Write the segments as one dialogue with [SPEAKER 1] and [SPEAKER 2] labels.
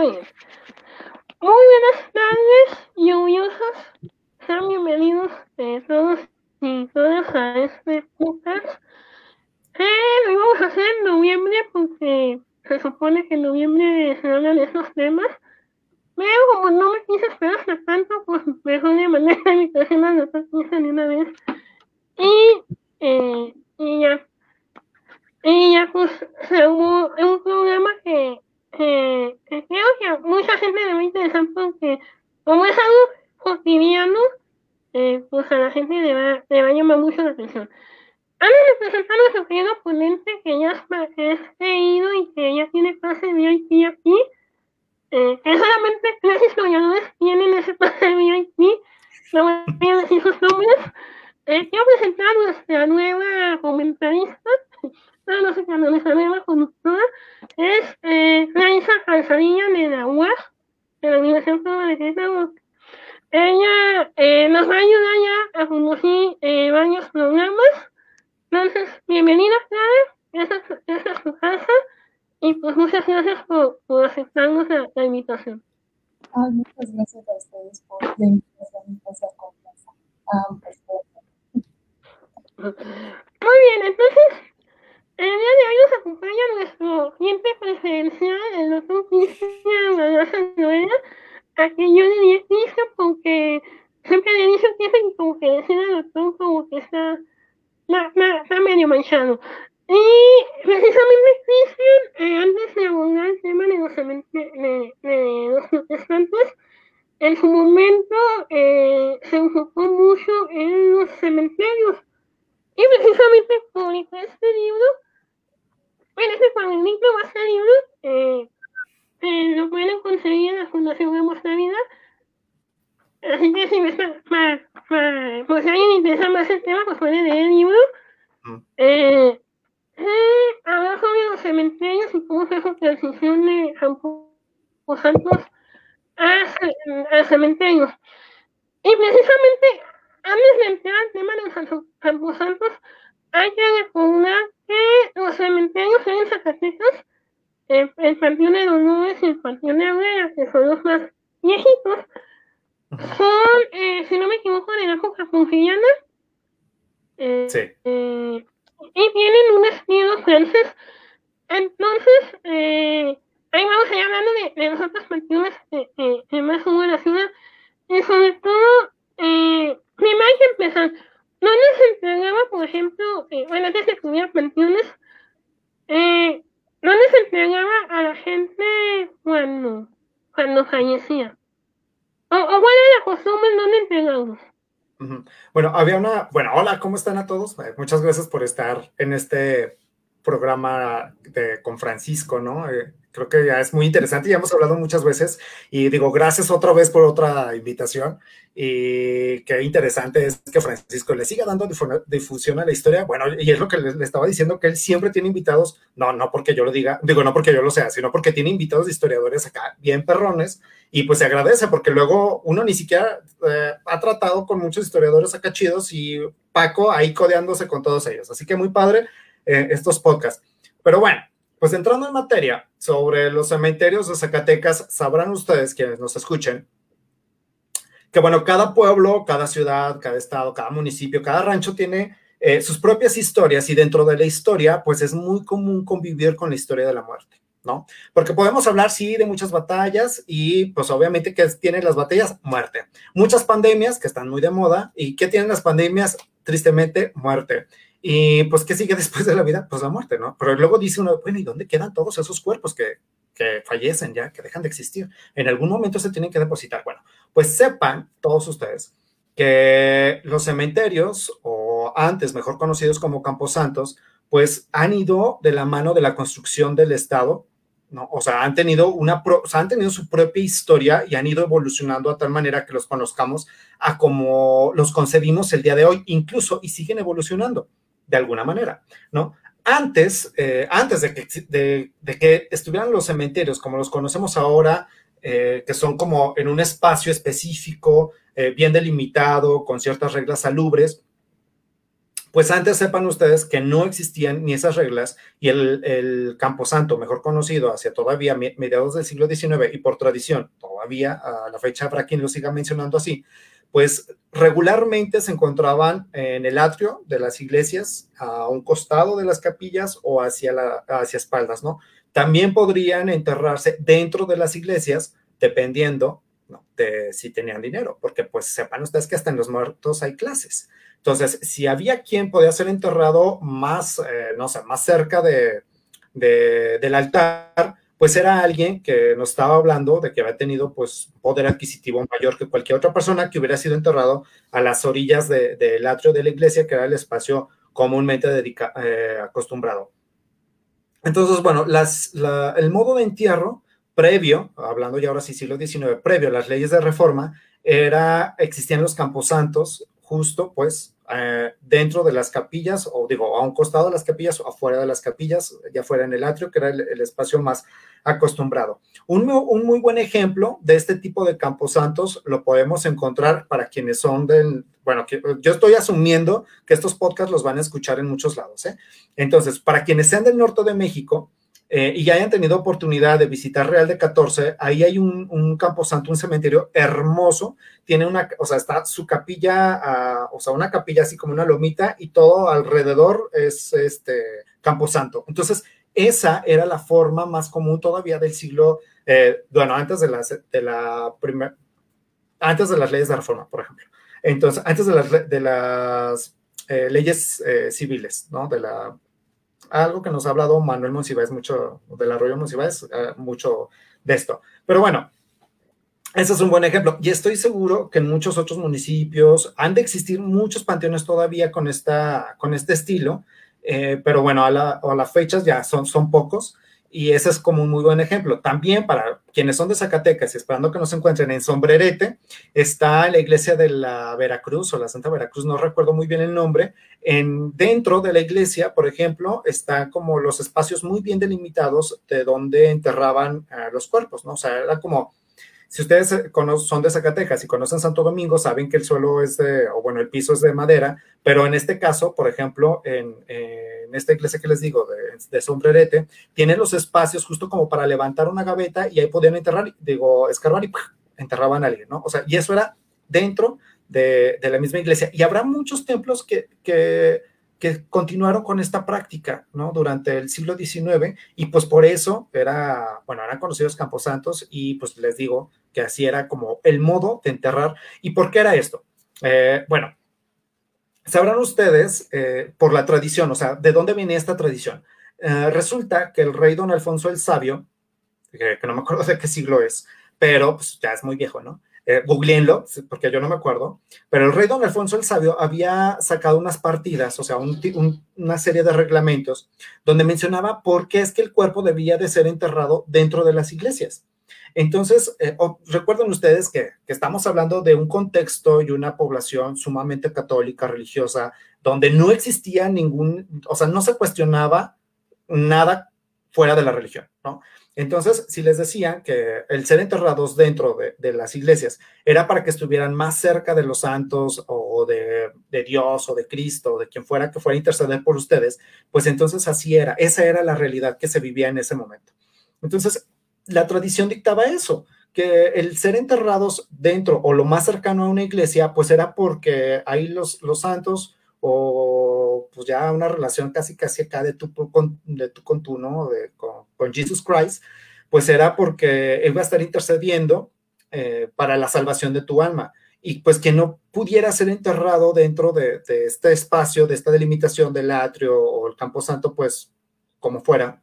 [SPEAKER 1] Muy buenas tardes, lluviosos. Sean bienvenidos todos y todas a este podcast. Eh, lo íbamos a hacer en noviembre porque se supone que en noviembre se hablan de esos temas. Pero como no me quise esperar hasta tanto, pues mejor de manera la invitación a los de una vez. Y, eh, y ya. Y ya pues hubo un programa que, que, que creo que mucha gente le va a interesar porque como es algo cotidiano, eh, pues a la gente le va, le va a llamar mucho la atención. Antes de presentar a nuestro querido ponente que ya es leído y que ya tiene pase de VIP aquí, eh, que solamente tres historiadores tienen ese pase de VIP, no voy a decir sus nombres, eh, quiero presentar a nuestra nueva comentarista, qué, nuestra nueva conductora, es eh, Raisa Calzadilla de la UAS, de la Universidad de Querétaro. Ella eh, nos va a ayudar ya a conducir eh, varios programas. Entonces, bienvenida, Clara. Esa, esa es su casa. Y pues muchas gracias por, por aceptarnos la, la invitación.
[SPEAKER 2] Ay, muchas gracias a ustedes por la invitación y. Ah, pues,
[SPEAKER 1] Muy bien, entonces, el día de hoy nos acompaña nuestro cliente preferencial, el doctor Cristian Noela, a que yo le di Cristian porque siempre le dije que es como que decir al doctor como que está, está, está medio manchado. Y precisamente Cristian, eh, antes de abordar el tema de los, de, de los protestantes, en su momento eh, se enfocó mucho en los cementerios. Y precisamente publicó este libro. Bueno, este cuadernito va a ser libro. Eh, eh, lo pueden conseguir en la Fundación Vemos la Vida. Así que si me está, para, para, pues si alguien interesa más el tema, pues pueden leer el libro. Eh, eh, habla sobre los cementerios y cómo fue su transición de Santos a, a cementerios. Y precisamente antes de entrar al tema de los camposantos, hay que recordar que los cementerios en Zacatecas, el, el Panteón de Nubes y el Panteón de Abrera, que son los más viejitos, son, eh, si no me equivoco, de la época porfiriana. Eh,
[SPEAKER 3] Sí.
[SPEAKER 1] eh, y tienen un estilo francés. Entonces, eh, ahí vamos a ir hablando de, de los otros panteones que, más hubo en la ciudad. Y sobre todo, eh, primero hay que empezar. ¿Dónde se entregaba, por ejemplo, eh, bueno, antes de hubiera panteones, eh, ¿dónde se entregaba a la gente cuando, cuando fallecía? ¿O, o cuál la costumbre en dónde entregarlos?
[SPEAKER 3] Ujú. Bueno, había una, bueno, hola, ¿cómo están a todos? Muchas gracias por estar en este programa de, con Francisco, ¿no? Eh, creo que ya es muy interesante, ya hemos hablado muchas veces y digo, gracias otra vez por otra invitación y qué interesante es que Francisco le siga dando difu- difusión a la historia, bueno, y es lo que le, le estaba diciendo, que él siempre tiene invitados, no, no porque yo lo diga, digo, no porque yo lo sea, sino porque tiene invitados de historiadores acá bien perrones y pues se agradece porque luego uno ni siquiera eh, ha tratado con muchos historiadores acá chidos y Paco ahí codeándose con todos ellos. Así que muy padre eh, estos podcasts. Pero bueno, pues entrando en materia sobre los cementerios de Zacatecas, sabrán ustedes quienes nos escuchen que bueno, cada pueblo, cada ciudad, cada estado, cada municipio, cada rancho tiene eh, sus propias historias y dentro de la historia, pues es muy común convivir con la historia de la muerte. ¿no? Porque podemos hablar, sí, de muchas batallas y pues obviamente que tienen las batallas, muerte. Muchas pandemias que están muy de moda y ¿qué tienen las pandemias? Tristemente, muerte. Y pues, ¿qué sigue después de la vida? Pues la muerte, ¿no? Pero luego dice uno, bueno, ¿y dónde quedan todos esos cuerpos que, que fallecen ya, que dejan de existir? En algún momento se tienen que depositar. Bueno, pues sepan todos ustedes que los cementerios, o antes mejor conocidos como camposantos, pues han ido de la mano de la construcción del Estado ¿no? O sea, han tenido una, pro, o sea, han tenido su propia historia y han ido evolucionando a tal manera que los conozcamos a como los concebimos el día de hoy, incluso, y siguen evolucionando de alguna manera, ¿no? Antes, eh, antes de que, de, que, estuvieran los cementerios como los conocemos ahora, eh, que son como en un espacio específico, eh, bien delimitado, con ciertas reglas salubres, Pues antes sepan ustedes que no existían ni esas reglas y el, el Camposanto, mejor conocido hacia todavía mediados del siglo XIX y por tradición, todavía a la fecha habrá quien lo siga mencionando así, pues regularmente se encontraban en el atrio de las iglesias, a un costado de las capillas o hacia, la, hacia espaldas, ¿no? También podrían enterrarse dentro de las iglesias, dependiendo de si tenían dinero, porque pues sepan ustedes que hasta en los muertos hay clases. Entonces, si había quien podía ser enterrado más, eh, no sé, más cerca de, del altar, pues era alguien que nos estaba hablando de que había tenido pues poder adquisitivo mayor que cualquier otra persona que hubiera sido enterrado a las orillas del atrio de la iglesia, que era el espacio comúnmente eh, acostumbrado. Entonces, bueno, las, el modo de entierro previo, hablando ya ahora sí siglo XIX, previo a las leyes de reforma, era, existían los camposantos justo pues eh, dentro de las capillas, o digo, a un costado de las capillas o afuera de las capillas, ya fuera en el atrio, que era el, espacio más acostumbrado. Un, un, muy buen ejemplo de este tipo de camposantos lo podemos encontrar para quienes son del, bueno, que, yo estoy asumiendo que estos podcasts los van a escuchar en muchos lados, ¿eh? Entonces, para quienes sean del norte de México, eh, y ya hayan tenido oportunidad de visitar Real de 14, ahí hay un, un camposanto, un cementerio hermoso, tiene una, o sea, está su capilla, ah, o sea, una capilla así como una lomita y todo alrededor es este camposanto. Entonces, esa era la forma más común todavía del siglo, eh, bueno, antes de, las, de la primera, antes de las leyes de reforma, por ejemplo. Entonces, antes de las, de las eh, leyes civiles, ¿no? De la algo que nos ha hablado Manuel Monsiváis mucho, del arroyo Monsiváis, eh, mucho de esto. Pero bueno, ese es un buen ejemplo. Y estoy seguro que en muchos otros municipios han de existir muchos panteones todavía con, esta, con este estilo, eh, pero bueno, a, la, a las fechas ya son, son pocos y ese es como un muy buen ejemplo. También para quienes son de Zacatecas y esperando que nos encuentren en Sombrerete, está la iglesia de la Veracruz o la Santa Veracruz, no recuerdo muy bien el nombre. En, dentro de la iglesia, por ejemplo, están como los espacios muy bien delimitados de donde enterraban los cuerpos, ¿no? O sea, era como si ustedes son de Zacatecas y conocen Santo Domingo, saben que el suelo es de, o bueno, el piso es de madera, pero en este caso, por ejemplo, en, esta iglesia que les digo, de, sombrerete, tienen los espacios justo como para levantar una gaveta y ahí podían enterrar, digo, escarbar y enterraban a alguien, ¿no? O sea, y eso era dentro de, la misma iglesia. Y habrá muchos templos que, que que continuaron con esta práctica, ¿no? Durante el siglo XIX y pues por eso era, bueno, eran conocidos camposantos y pues les digo que así era como el modo de enterrar. ¿Y por qué era esto? Eh, bueno, sabrán ustedes eh, por la tradición, o sea, ¿de dónde viene esta tradición? Eh, resulta que el rey don Alfonso el Sabio, que no me acuerdo de qué siglo es, pero pues ya es muy viejo, ¿no? eh, googleenlo, porque yo no me acuerdo, pero el rey don Alfonso el Sabio había sacado unas partidas, o sea, una serie de reglamentos, donde mencionaba por qué es que el cuerpo debía de ser enterrado dentro de las iglesias. Entonces, eh, recuerden ustedes que, estamos hablando de un contexto y una población sumamente católica, religiosa, donde no existía ningún, o sea, no se cuestionaba nada fuera de la religión, ¿no? Entonces, si les decía que el ser enterrados dentro de, las iglesias era para que estuvieran más cerca de los santos o de, Dios o de Cristo o de quien fuera que fuera a interceder por ustedes, pues entonces así era, esa era la realidad que se vivía en ese momento. Entonces, la tradición dictaba eso, que el ser enterrados dentro o lo más cercano a una iglesia, pues era porque ahí los, los santos o pues ya una relación casi casi acá de tú con, de tú con ¿no? De, con, con, Jesus Christ, pues era porque él va a estar intercediendo eh, para la salvación de tu alma. Y pues que no pudiera ser enterrado dentro de, de, este espacio, de esta delimitación del atrio o el campo santo, pues como fuera,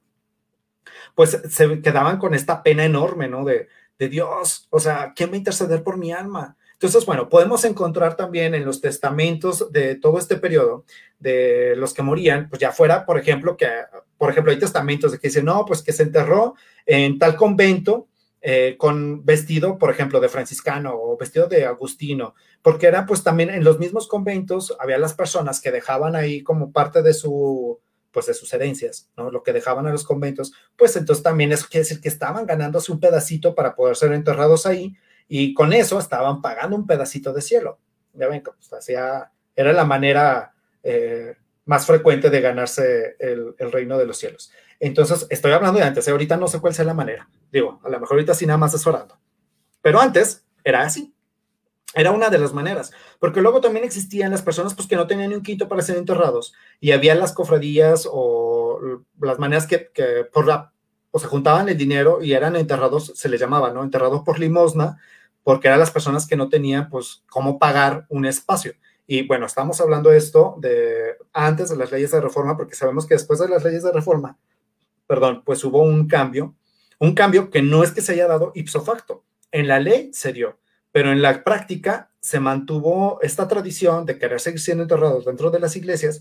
[SPEAKER 3] pues se quedaban con esta pena enorme, ¿no? De, de Dios, o sea, ¿quién va a interceder por mi alma? Entonces, bueno, podemos encontrar también en los testamentos de todo este periodo de los que morían, pues ya fuera, por ejemplo, que, por ejemplo, hay testamentos de que dicen, no, pues que se enterró en tal convento eh, con vestido, por ejemplo, de franciscano o vestido de agustino, porque era pues también en los mismos conventos había las personas que dejaban ahí como parte de su pues de sus herencias, ¿no? Lo que dejaban a los conventos, pues entonces también eso quiere decir que estaban ganándose un pedacito para poder ser enterrados ahí y con eso estaban pagando un pedacito de cielo. Ya ven, pues hacía, era la manera eh, más frecuente de ganarse el, reino de los cielos. Entonces, estoy hablando de antes, ¿eh? ahorita no sé cuál sea la manera. Digo, a lo mejor ahorita sí nada más es orando. Pero antes era así. Era una de las maneras, porque luego también existían las personas pues, que no tenían ni un quinto para ser enterrados y había las cofradías o las maneras que, por la, o se juntaban el dinero y eran enterrados, se les llamaba, ¿no? Enterrados por limosna, porque eran las personas que no tenían pues cómo pagar un espacio. Y bueno, estamos hablando de esto de antes de las leyes de reforma, porque sabemos que después de las leyes de reforma, perdón, pues hubo un cambio, un cambio que no es que se haya dado ipso facto. En la ley se dio, pero en la práctica se mantuvo esta tradición de querer seguir siendo enterrados dentro de las iglesias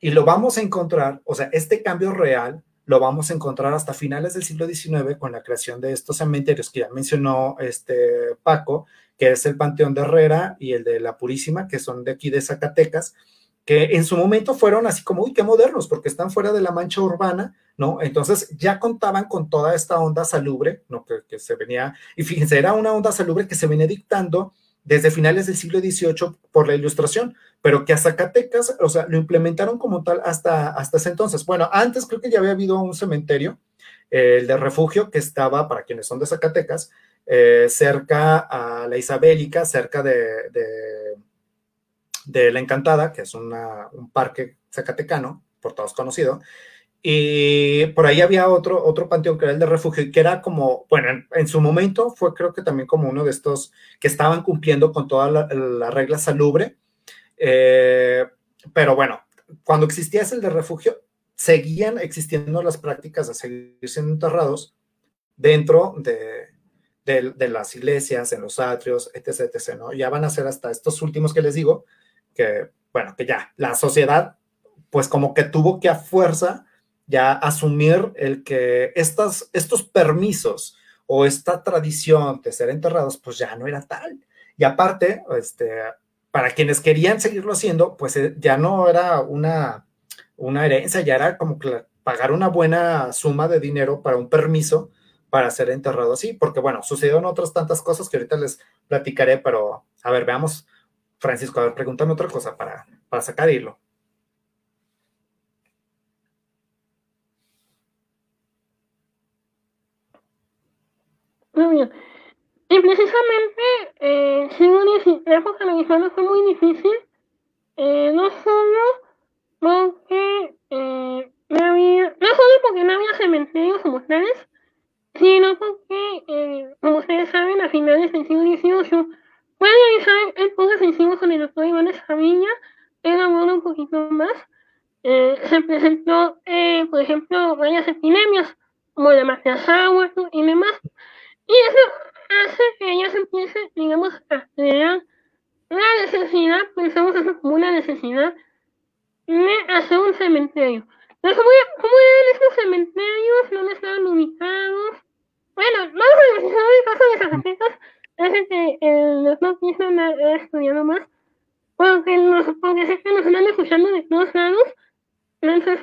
[SPEAKER 3] y lo vamos a encontrar, o sea, este cambio real lo vamos a encontrar hasta finales del siglo XIX con la creación de estos cementerios que ya mencionó este Paco, que es el Panteón de Herrera y el de la Purísima, que son de aquí de Zacatecas, que en su momento fueron así como, uy, qué modernos, porque están fuera de la mancha urbana, ¿no? Entonces ya contaban con toda esta onda salubre, ¿no? Que, que se venía, y fíjense, era una onda salubre que se venía dictando desde finales del siglo XVIII por la ilustración, pero que a Zacatecas, o sea, lo implementaron como tal hasta, hasta ese entonces. Bueno, antes creo que ya había habido un cementerio, el de refugio, que estaba, para quienes son de Zacatecas, eh, cerca a la Isabélica, cerca de, de, de, La Encantada, que es un parque zacatecano, por todos conocido, y por ahí había otro, otro panteón que era el de refugio, y que era como, bueno, en, su momento fue creo que también como uno de estos que estaban cumpliendo con toda la, la regla salubre. Eh, pero bueno, cuando existía ese el de refugio, seguían existiendo las prácticas de seguir siendo enterrados dentro de, de, las iglesias, en los atrios, etc, etc. Ya van a ser hasta estos últimos que les digo, que, bueno, que ya la sociedad, pues como que tuvo que a fuerza ya asumir el que estas, estos permisos o esta tradición de ser enterrados, pues ya no era tal. Y aparte, este, para quienes querían seguirlo haciendo, pues eh, ya no era una, una herencia, ya era como que pagar una buena suma de dinero para un permiso para ser enterrado así, porque bueno, sucedieron otras tantas cosas que ahorita les platicaré, pero a ver, veamos, Francisco, a ver, pregúntame otra cosa para, para sacar hilo.
[SPEAKER 1] Muy bien. Y precisamente, eh, según la época mexicana fue muy difícil, eh, no solo porque eh, no había, no solo porque no había cementerios como sino porque, eh, como ustedes saben, a finales del siglo XVIII fue realizar el poco sencillo con el doctor Iván Escamilla, elaboró un poquito más. Eh, se presentó, eh, por ejemplo, varias epidemias, como la mafiasawa y demás. Y eso hace que ella se empiece, digamos, a crear la necesidad, pensamos eso como una necesidad, de hacer un cementerio. Entonces, ¿cómo, eran estos cementerios? ¿Dónde estaban ubicados? Bueno, vamos a analizar el caso de Zacatecas, hace que eh, los no quieran haber estudiado más, porque, nos, porque sé que nos están escuchando de todos lados. Entonces,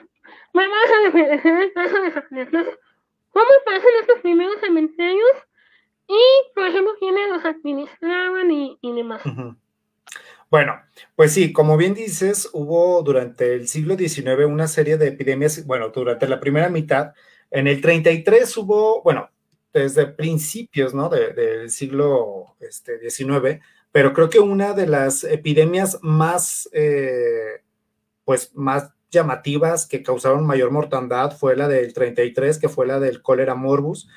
[SPEAKER 1] vamos a analizar el caso de Zacatecas. ¿Cómo pasan estos primeros cementerios? Y, por ejemplo, quiénes los administraban y, y demás. Uh
[SPEAKER 3] -huh. Bueno, pues sí, como bien dices, hubo durante el siglo XIX una serie de epidemias, bueno, durante la primera mitad, en el 33 hubo, bueno, desde principios, ¿no? De, del siglo este, XIX, pero creo que una de las epidemias más, eh, pues, más llamativas que causaron mayor mortandad fue la del 33, que fue la del cólera morbus,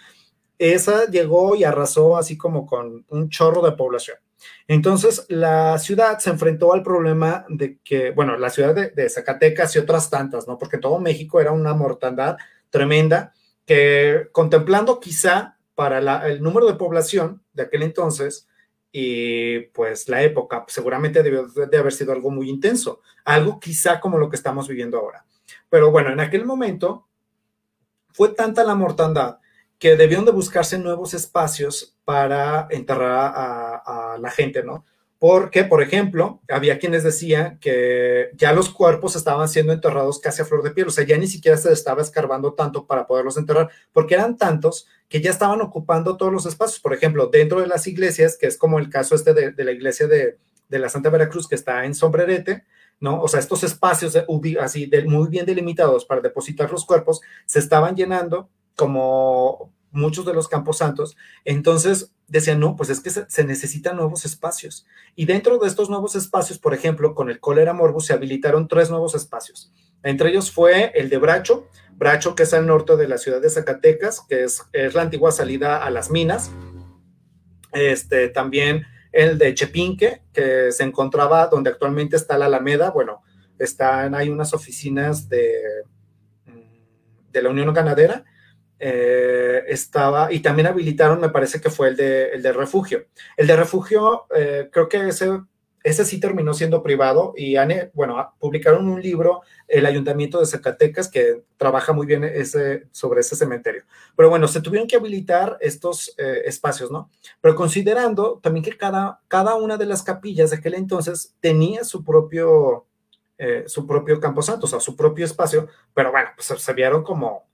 [SPEAKER 3] esa llegó y arrasó así como con un chorro de población. Entonces, la ciudad se enfrentó al problema de que, bueno, la ciudad de, de, Zacatecas y otras tantas, ¿no? Porque todo México era una mortandad tremenda que contemplando quizá para el número de población de aquel entonces y pues la época, seguramente debió de haber sido algo muy intenso, algo quizá como lo que estamos viviendo ahora. Pero bueno, en aquel momento fue tanta la mortandad que debieron de buscarse nuevos espacios para enterrar a, la gente, ¿no? Porque, por ejemplo, había quienes decían que ya los cuerpos estaban siendo enterrados casi a flor de piel, o sea, ya ni siquiera se estaba escarbando tanto para poderlos enterrar, porque eran tantos que ya estaban ocupando todos los espacios. Por ejemplo, dentro de las iglesias, que es como el caso este de, la iglesia de, la Santa Veracruz, que está en Sombrerete, ¿no? O sea, estos espacios así muy bien delimitados para depositar los cuerpos se estaban llenando como muchos de los campos santos. Entonces decían, no, pues es que se, necesitan nuevos espacios. Y dentro de estos nuevos espacios, por ejemplo, con el cólera morbus se habilitaron tres nuevos espacios. Entre ellos fue el de Bracho, Bracho que es al norte de la ciudad de Zacatecas, que es, es la antigua salida a las minas. Este, también el de Chepinque, que se encontraba donde actualmente está la Alameda. Bueno, están, hay unas oficinas de, mm, de la Unión Ganadera eh, estaba, y también habilitaron, me parece que fue el de, el de refugio. El de refugio, eh, creo que ese, ese sí terminó siendo privado y bueno, publicaron un libro, el Ayuntamiento de Zacatecas, que trabaja muy bien ese, sobre ese cementerio. Pero bueno, se tuvieron que habilitar estos eh, espacios, ¿no? Pero considerando también que cada, cada una de las capillas de aquel entonces tenía su propio, su propio camposanto, o sea, su propio espacio, pero bueno, pues se vieron como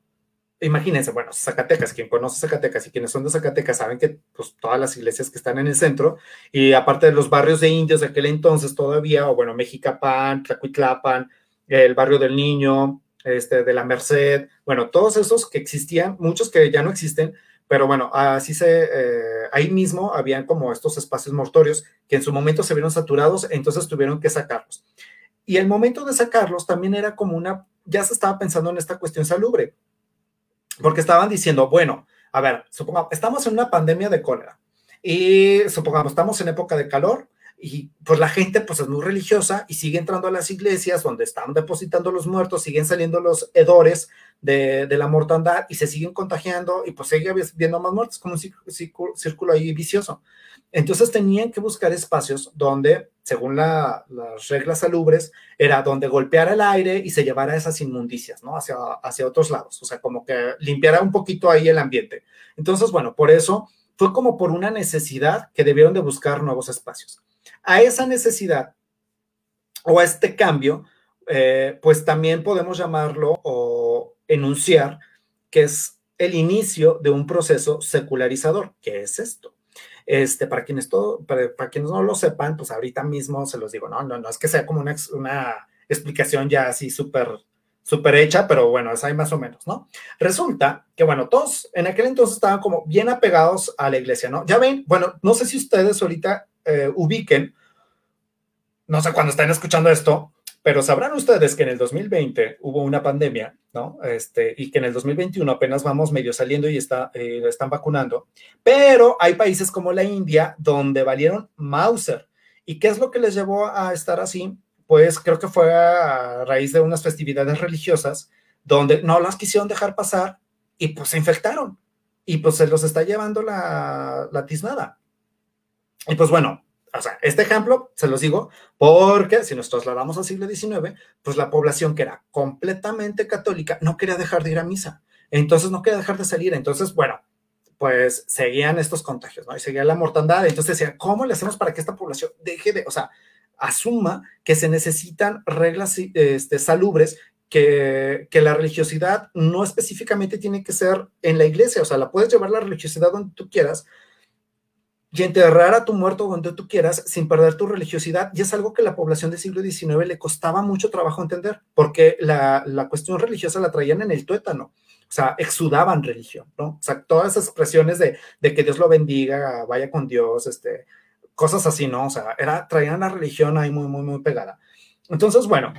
[SPEAKER 3] imagínense, bueno, Zacatecas, quien conoce Zacatecas y quienes son de Zacatecas saben que pues, todas las iglesias que están en el centro, y aparte de los barrios de indios de aquel entonces todavía, o bueno, Mexicapán, Tlacuitlapan, el barrio del Niño, este, de la Merced, bueno, todos esos que existían, muchos que ya no existen, pero bueno, así se, eh, ahí mismo habían como estos espacios mortorios que en su momento se vieron saturados, entonces tuvieron que sacarlos. Y el momento de sacarlos también era como una, ya se estaba pensando en esta cuestión salubre porque estaban diciendo, bueno, a ver, supongamos, estamos en una pandemia de cólera y supongamos, estamos en época de calor y pues la gente pues es muy religiosa y sigue entrando a las iglesias donde están depositando los muertos, siguen saliendo los hedores de, la mortandad y se siguen contagiando y pues sigue viendo más muertos como un círculo ahí vicioso. Entonces tenían que buscar espacios donde, según las reglas salubres, era donde golpeara el aire y se llevara esas inmundicias, ¿no? Hacia, hacia otros lados, o sea, como que limpiara un poquito ahí el ambiente. Entonces, bueno, por eso fue como por una necesidad que debieron de buscar nuevos espacios. A esa necesidad o a este cambio, eh, pues también podemos llamarlo o enunciar que es el inicio de un proceso secularizador. ¿Qué es esto? Este, para quienes todo, para, quienes no lo sepan, pues ahorita mismo se los digo, no, no, no es que sea como una, una explicación ya así súper súper hecha, pero bueno, es ahí más o menos, ¿no? Resulta que, bueno, todos en aquel entonces estaban como bien apegados a la iglesia, ¿no? Ya ven, bueno, no sé si ustedes ahorita eh, ubiquen, no sé cuándo están escuchando esto, pero sabrán ustedes que en el 2020 hubo una pandemia, ¿no? Este, y que en el 2021 apenas vamos medio saliendo y está, eh, están vacunando, pero hay países como la India donde valieron Mauser. ¿Y qué es lo que les llevó a estar así? Pues creo que fue a raíz de unas festividades religiosas donde no las quisieron dejar pasar y pues se infectaron. Y pues se los está llevando la, la tiznada. Y pues bueno, o sea, este ejemplo se los digo porque si nos trasladamos al siglo XIX, pues la población que era completamente católica no quería dejar de ir a misa, entonces no quería dejar de salir, entonces, bueno, pues seguían estos contagios, ¿no? Y seguía la mortandad, entonces decía, ¿cómo le hacemos para que esta población deje de, o sea, asuma que se necesitan reglas este, salubres que, que, la religiosidad no específicamente tiene que ser en la iglesia, o sea, la puedes llevar la religiosidad donde tú quieras, y enterrar a tu muerto donde tú quieras sin perder tu religiosidad. Y es algo que la población del siglo XIX le costaba mucho trabajo entender, porque la, la cuestión religiosa la traían en el tuétano. O sea, exudaban religión, ¿no? O sea, todas esas expresiones de, de que Dios lo bendiga, vaya con Dios, este, cosas así, ¿no? O sea, era, traían la religión ahí muy, muy, muy pegada. Entonces, bueno,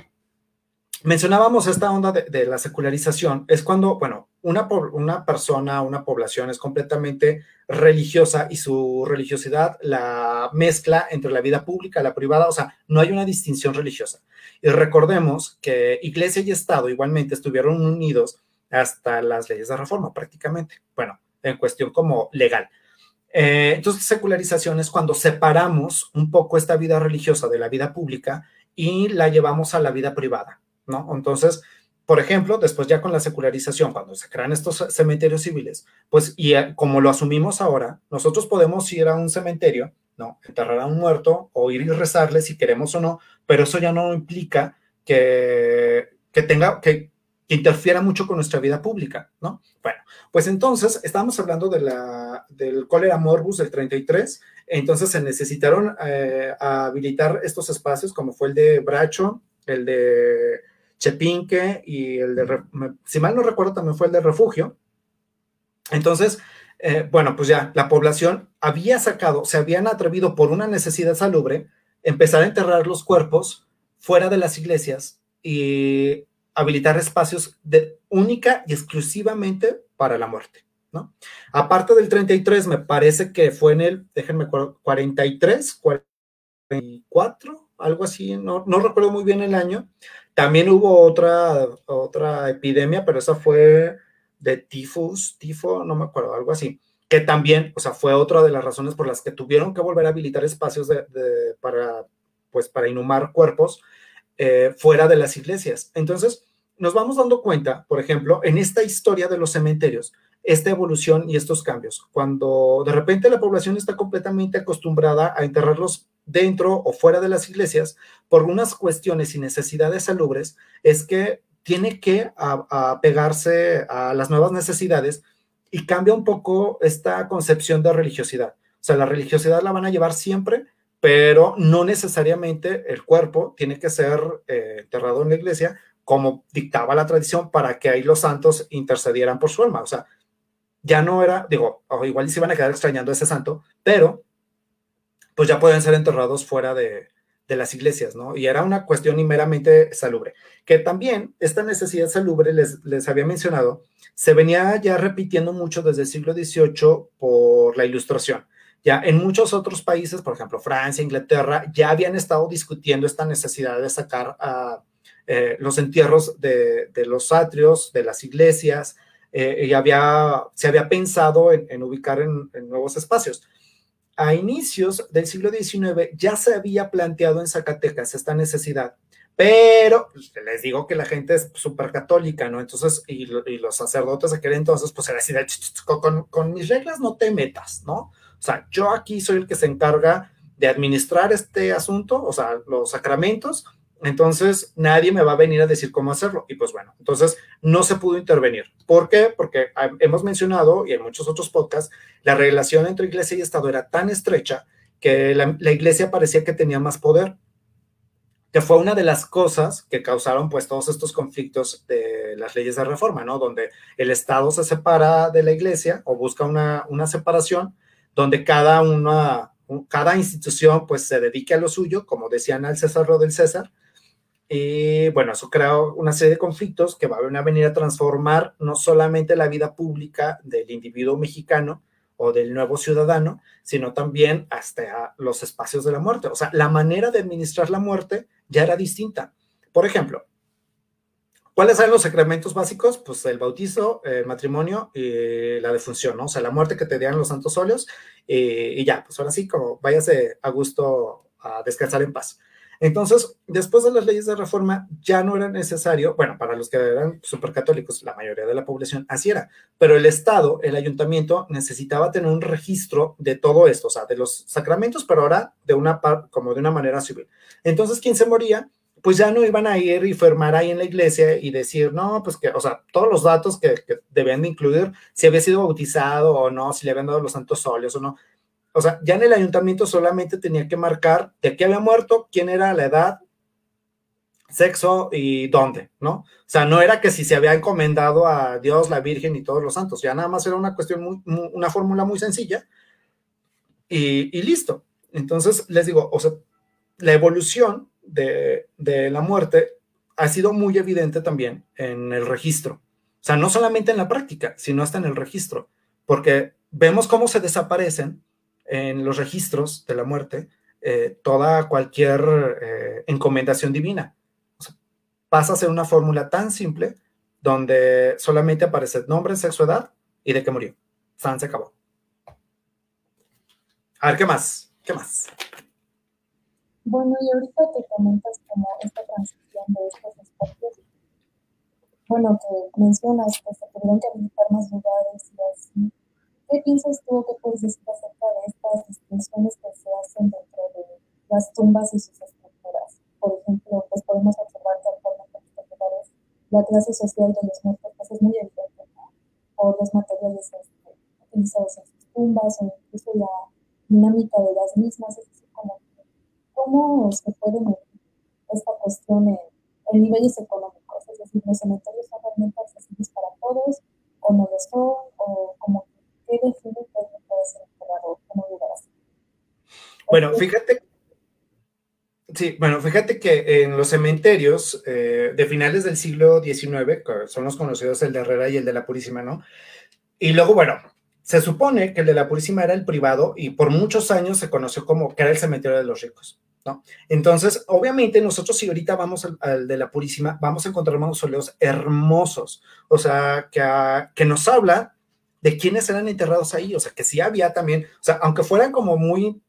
[SPEAKER 3] mencionábamos esta onda de, la secularización, es cuando, bueno, una, una persona, una población es completamente religiosa y su religiosidad la mezcla entre la vida pública y la privada, o sea, no hay una distinción religiosa. Y recordemos que iglesia y Estado igualmente estuvieron unidos hasta las leyes de reforma prácticamente, bueno, en cuestión como legal. Eh, entonces, secularización es cuando separamos un poco esta vida religiosa de la vida pública y la llevamos a la vida privada. ¿No? Entonces, por ejemplo, después ya con la secularización, cuando se crean estos cementerios civiles, pues y eh, como lo asumimos ahora, nosotros podemos ir a un cementerio, ¿no? Enterrar a un muerto o ir y rezarle si queremos o no, pero eso ya no implica que, que tenga, que, interfiera mucho con nuestra vida pública, ¿no? Bueno, pues entonces estamos hablando de la, del cólera morbus del 33, entonces se necesitaron eh, habilitar estos espacios como fue el de Bracho, el de Chepinque y el de, si mal no recuerdo, también fue el de Refugio. Entonces, eh, bueno, pues ya la población había sacado, se habían atrevido por una necesidad salubre, empezar a enterrar los cuerpos fuera de las iglesias y habilitar espacios de única y exclusivamente para la muerte, ¿no? Aparte del 33, me parece que fue en el, déjenme acuerdo, 43, 44, algo así, no, no recuerdo muy bien el año. También hubo otra, otra epidemia, pero esa fue de tifus, tifo, no me acuerdo, algo así, que también, o sea, fue otra de las razones por las que tuvieron que volver a habilitar espacios de, para, pues, para inhumar cuerpos eh, fuera de las iglesias. Entonces, nos vamos dando cuenta, por ejemplo, en esta historia de los cementerios, esta evolución y estos cambios. Cuando de repente la población está completamente acostumbrada a enterrarlos dentro o fuera de las iglesias por unas cuestiones y necesidades salubres, es que tiene que apegarse a, las nuevas necesidades y cambia un poco esta concepción de religiosidad. O sea, la religiosidad la van a llevar siempre, pero no necesariamente el cuerpo tiene que ser eh, enterrado en la iglesia como dictaba la tradición para que ahí los santos intercedieran por su alma. O sea, ya no era, digo, igual se iban a quedar extrañando a ese santo, pero pues ya pueden ser enterrados fuera de, de las iglesias, ¿no? Y era una cuestión meramente salubre, que también esta necesidad salubre, les, les había mencionado, se venía ya repitiendo mucho desde el siglo XVIII por la ilustración. Ya en muchos otros países, por ejemplo, Francia, Inglaterra, ya habían estado discutiendo esta necesidad de sacar a eh, los entierros de, de, los atrios, de las iglesias, eh, y había, se había pensado en, ubicar en nuevos espacios a inicios del siglo XIX ya se había planteado en Zacatecas esta necesidad, pero pues, les digo que la gente es súper católica, ¿no? Entonces, y, los sacerdotes de aquel entonces, pues era así, con, con mis reglas no te metas, ¿no? O sea, yo aquí soy el que se encarga de administrar este asunto, o sea, los sacramentos, entonces, nadie me va a venir a decir cómo hacerlo. Y pues bueno, entonces no se pudo intervenir. ¿Por qué? Porque hemos mencionado, y en muchos otros podcasts, la relación entre iglesia y Estado era tan estrecha que la, iglesia parecía que tenía más poder, que fue una de las cosas que causaron pues todos estos conflictos de las leyes de reforma, ¿no? Donde el Estado se separa de la iglesia o busca una, una separación, donde cada una, cada institución pues se dedique a lo suyo, como decían al César lo del César, y bueno, eso crea una serie de conflictos que van a venir a transformar no solamente la vida pública del individuo mexicano o del nuevo ciudadano, sino también hasta los espacios de la muerte. O sea, la manera de administrar la muerte ya era distinta. Por ejemplo, ¿cuáles eran los sacramentos básicos? Pues el bautizo, el matrimonio y la defunción, ¿no? O sea, la muerte que te dieran los santos óleos y, y ya, pues ahora sí, como váyase a gusto a descansar en paz. Entonces, después de las leyes de reforma, ya no era necesario, bueno, para los que eran supercatólicos, la mayoría de la población así era, pero el Estado, el ayuntamiento, necesitaba tener un registro de todo esto, o sea, de los sacramentos, pero ahora de una como de una manera civil. Entonces, ¿quién se moría? Pues ya no iban a ir y firmar ahí en la iglesia y decir, no, pues que, o sea, todos los datos que, que debían de incluir, si había sido bautizado o no, si le habían dado los santos óleos o no, o sea, ya en el ayuntamiento solamente tenía que marcar de qué había muerto, quién era la edad, sexo y dónde, ¿no? O sea, no era que si se había encomendado a Dios, la Virgen y todos los santos, ya nada más era una cuestión, muy, una fórmula muy sencilla y, y, listo. Entonces, les digo, o sea, la evolución de, de la muerte ha sido muy evidente también en el registro. O sea, no solamente en la práctica, sino hasta en el registro, porque vemos cómo se desaparecen en los registros de la muerte eh, toda cualquier eh, encomendación divina. O sea, pasa a ser una fórmula tan simple donde solamente aparece nombre, sexo, edad y de qué murió. San se acabó. A ver, ¿qué más? ¿Qué más?
[SPEAKER 2] Bueno, y ahorita te comentas como esta transición de estos espacios. Bueno, que mencionas que se tuvieron que visitar más lugares y así. ¿Qué piensas tú que puedes decir acerca de estas distinciones que se hacen dentro de las tumbas y sus estructuras? Por ejemplo, pues podemos observar que actualmente en estos lugares la clase social de los muertos pues, es muy evidente, ¿no? Por los materiales este, utilizados en sus tumbas o incluso la dinámica de las mismas, es decir, como, cómo se puede medir esta cuestión en en niveles económicos, es decir, los cementerios son realmente accesibles para todos, o no lo son, o como que define puede ser enterrado en un lugar así.
[SPEAKER 3] Bueno, fíjate, sí, bueno, fíjate que en los cementerios eh, de finales del siglo XIX, que son los conocidos el de Herrera y el de la Purísima, ¿no? Y luego, bueno, se supone que el de la Purísima era el privado y por muchos años se conoció como que era el cementerio de los ricos, ¿no? Entonces, obviamente nosotros si ahorita vamos al, de la Purísima, vamos a encontrar mausoleos hermosos, o sea, que, que nos habla de quiénes eran enterrados ahí, o sea, que sí había también, o sea, aunque fueran como muy,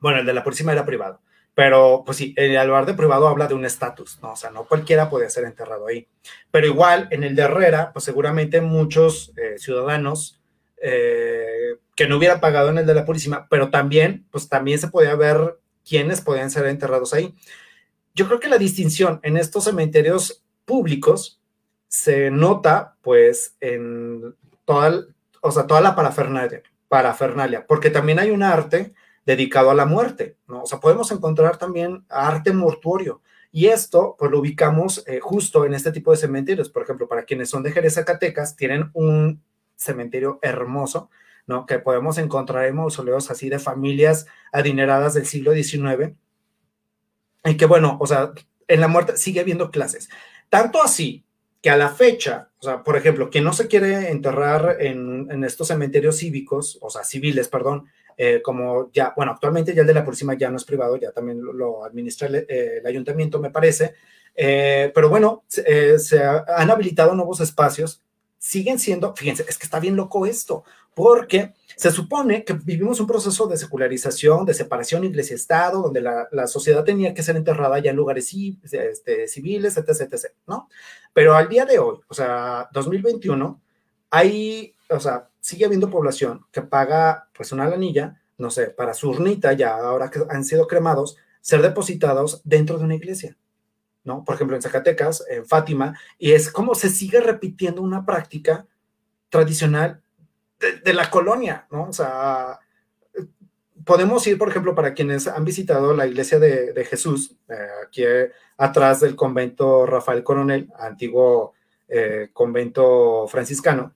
[SPEAKER 3] bueno, el de la Purísima era privado, pero pues sí, el lugar de privado habla de un estatus, ¿no? O sea, no cualquiera podía ser enterrado ahí. Pero igual, en el de Herrera, pues seguramente muchos eh, ciudadanos eh, que no hubiera pagado en el de la Purísima, pero también, pues también se podía ver quiénes podían ser enterrados ahí. Yo creo que la distinción en estos cementerios públicos se nota, pues, en toda, o sea, toda la parafernalia, parafernalia, porque también hay un arte dedicado a la muerte, ¿no? O sea, podemos encontrar también arte mortuorio. Y esto, pues lo ubicamos eh, justo en este tipo de cementerios. Por ejemplo, para quienes son de Jerez, Zacatecas, tienen un cementerio hermoso, ¿no? Que podemos encontrar en mausoleos así de familias adineradas del siglo XIX. Y que bueno, o sea, en la muerte sigue habiendo clases. Tanto así que a la fecha, o sea, por ejemplo, quien no se quiere enterrar en, estos cementerios cívicos, o sea, civiles, perdón, eh, como ya, bueno, actualmente ya el de la próxima ya no es privado, ya también lo, administra eh, el, ayuntamiento, me parece, eh, pero bueno, se han habilitado nuevos espacios siguen siendo, fíjense, es que está bien loco esto, porque se supone que vivimos un proceso de secularización, de separación iglesia-estado, donde la, sociedad tenía que ser enterrada ya en lugares este, civiles, etc., etc., ¿no? Pero al día de hoy, o sea, 2021, hay, o sea, sigue habiendo población que paga, pues, una lanilla, no sé, para su urnita, ya ahora que han sido cremados, ser depositados dentro de una iglesia. ¿no? Por ejemplo, en Zacatecas, en Fátima, y es como se sigue repitiendo una práctica tradicional de, la colonia, ¿no? O sea, podemos ir, por ejemplo, para quienes han visitado la iglesia de, Jesús, eh, aquí atrás del convento Rafael Coronel, antiguo eh, convento franciscano.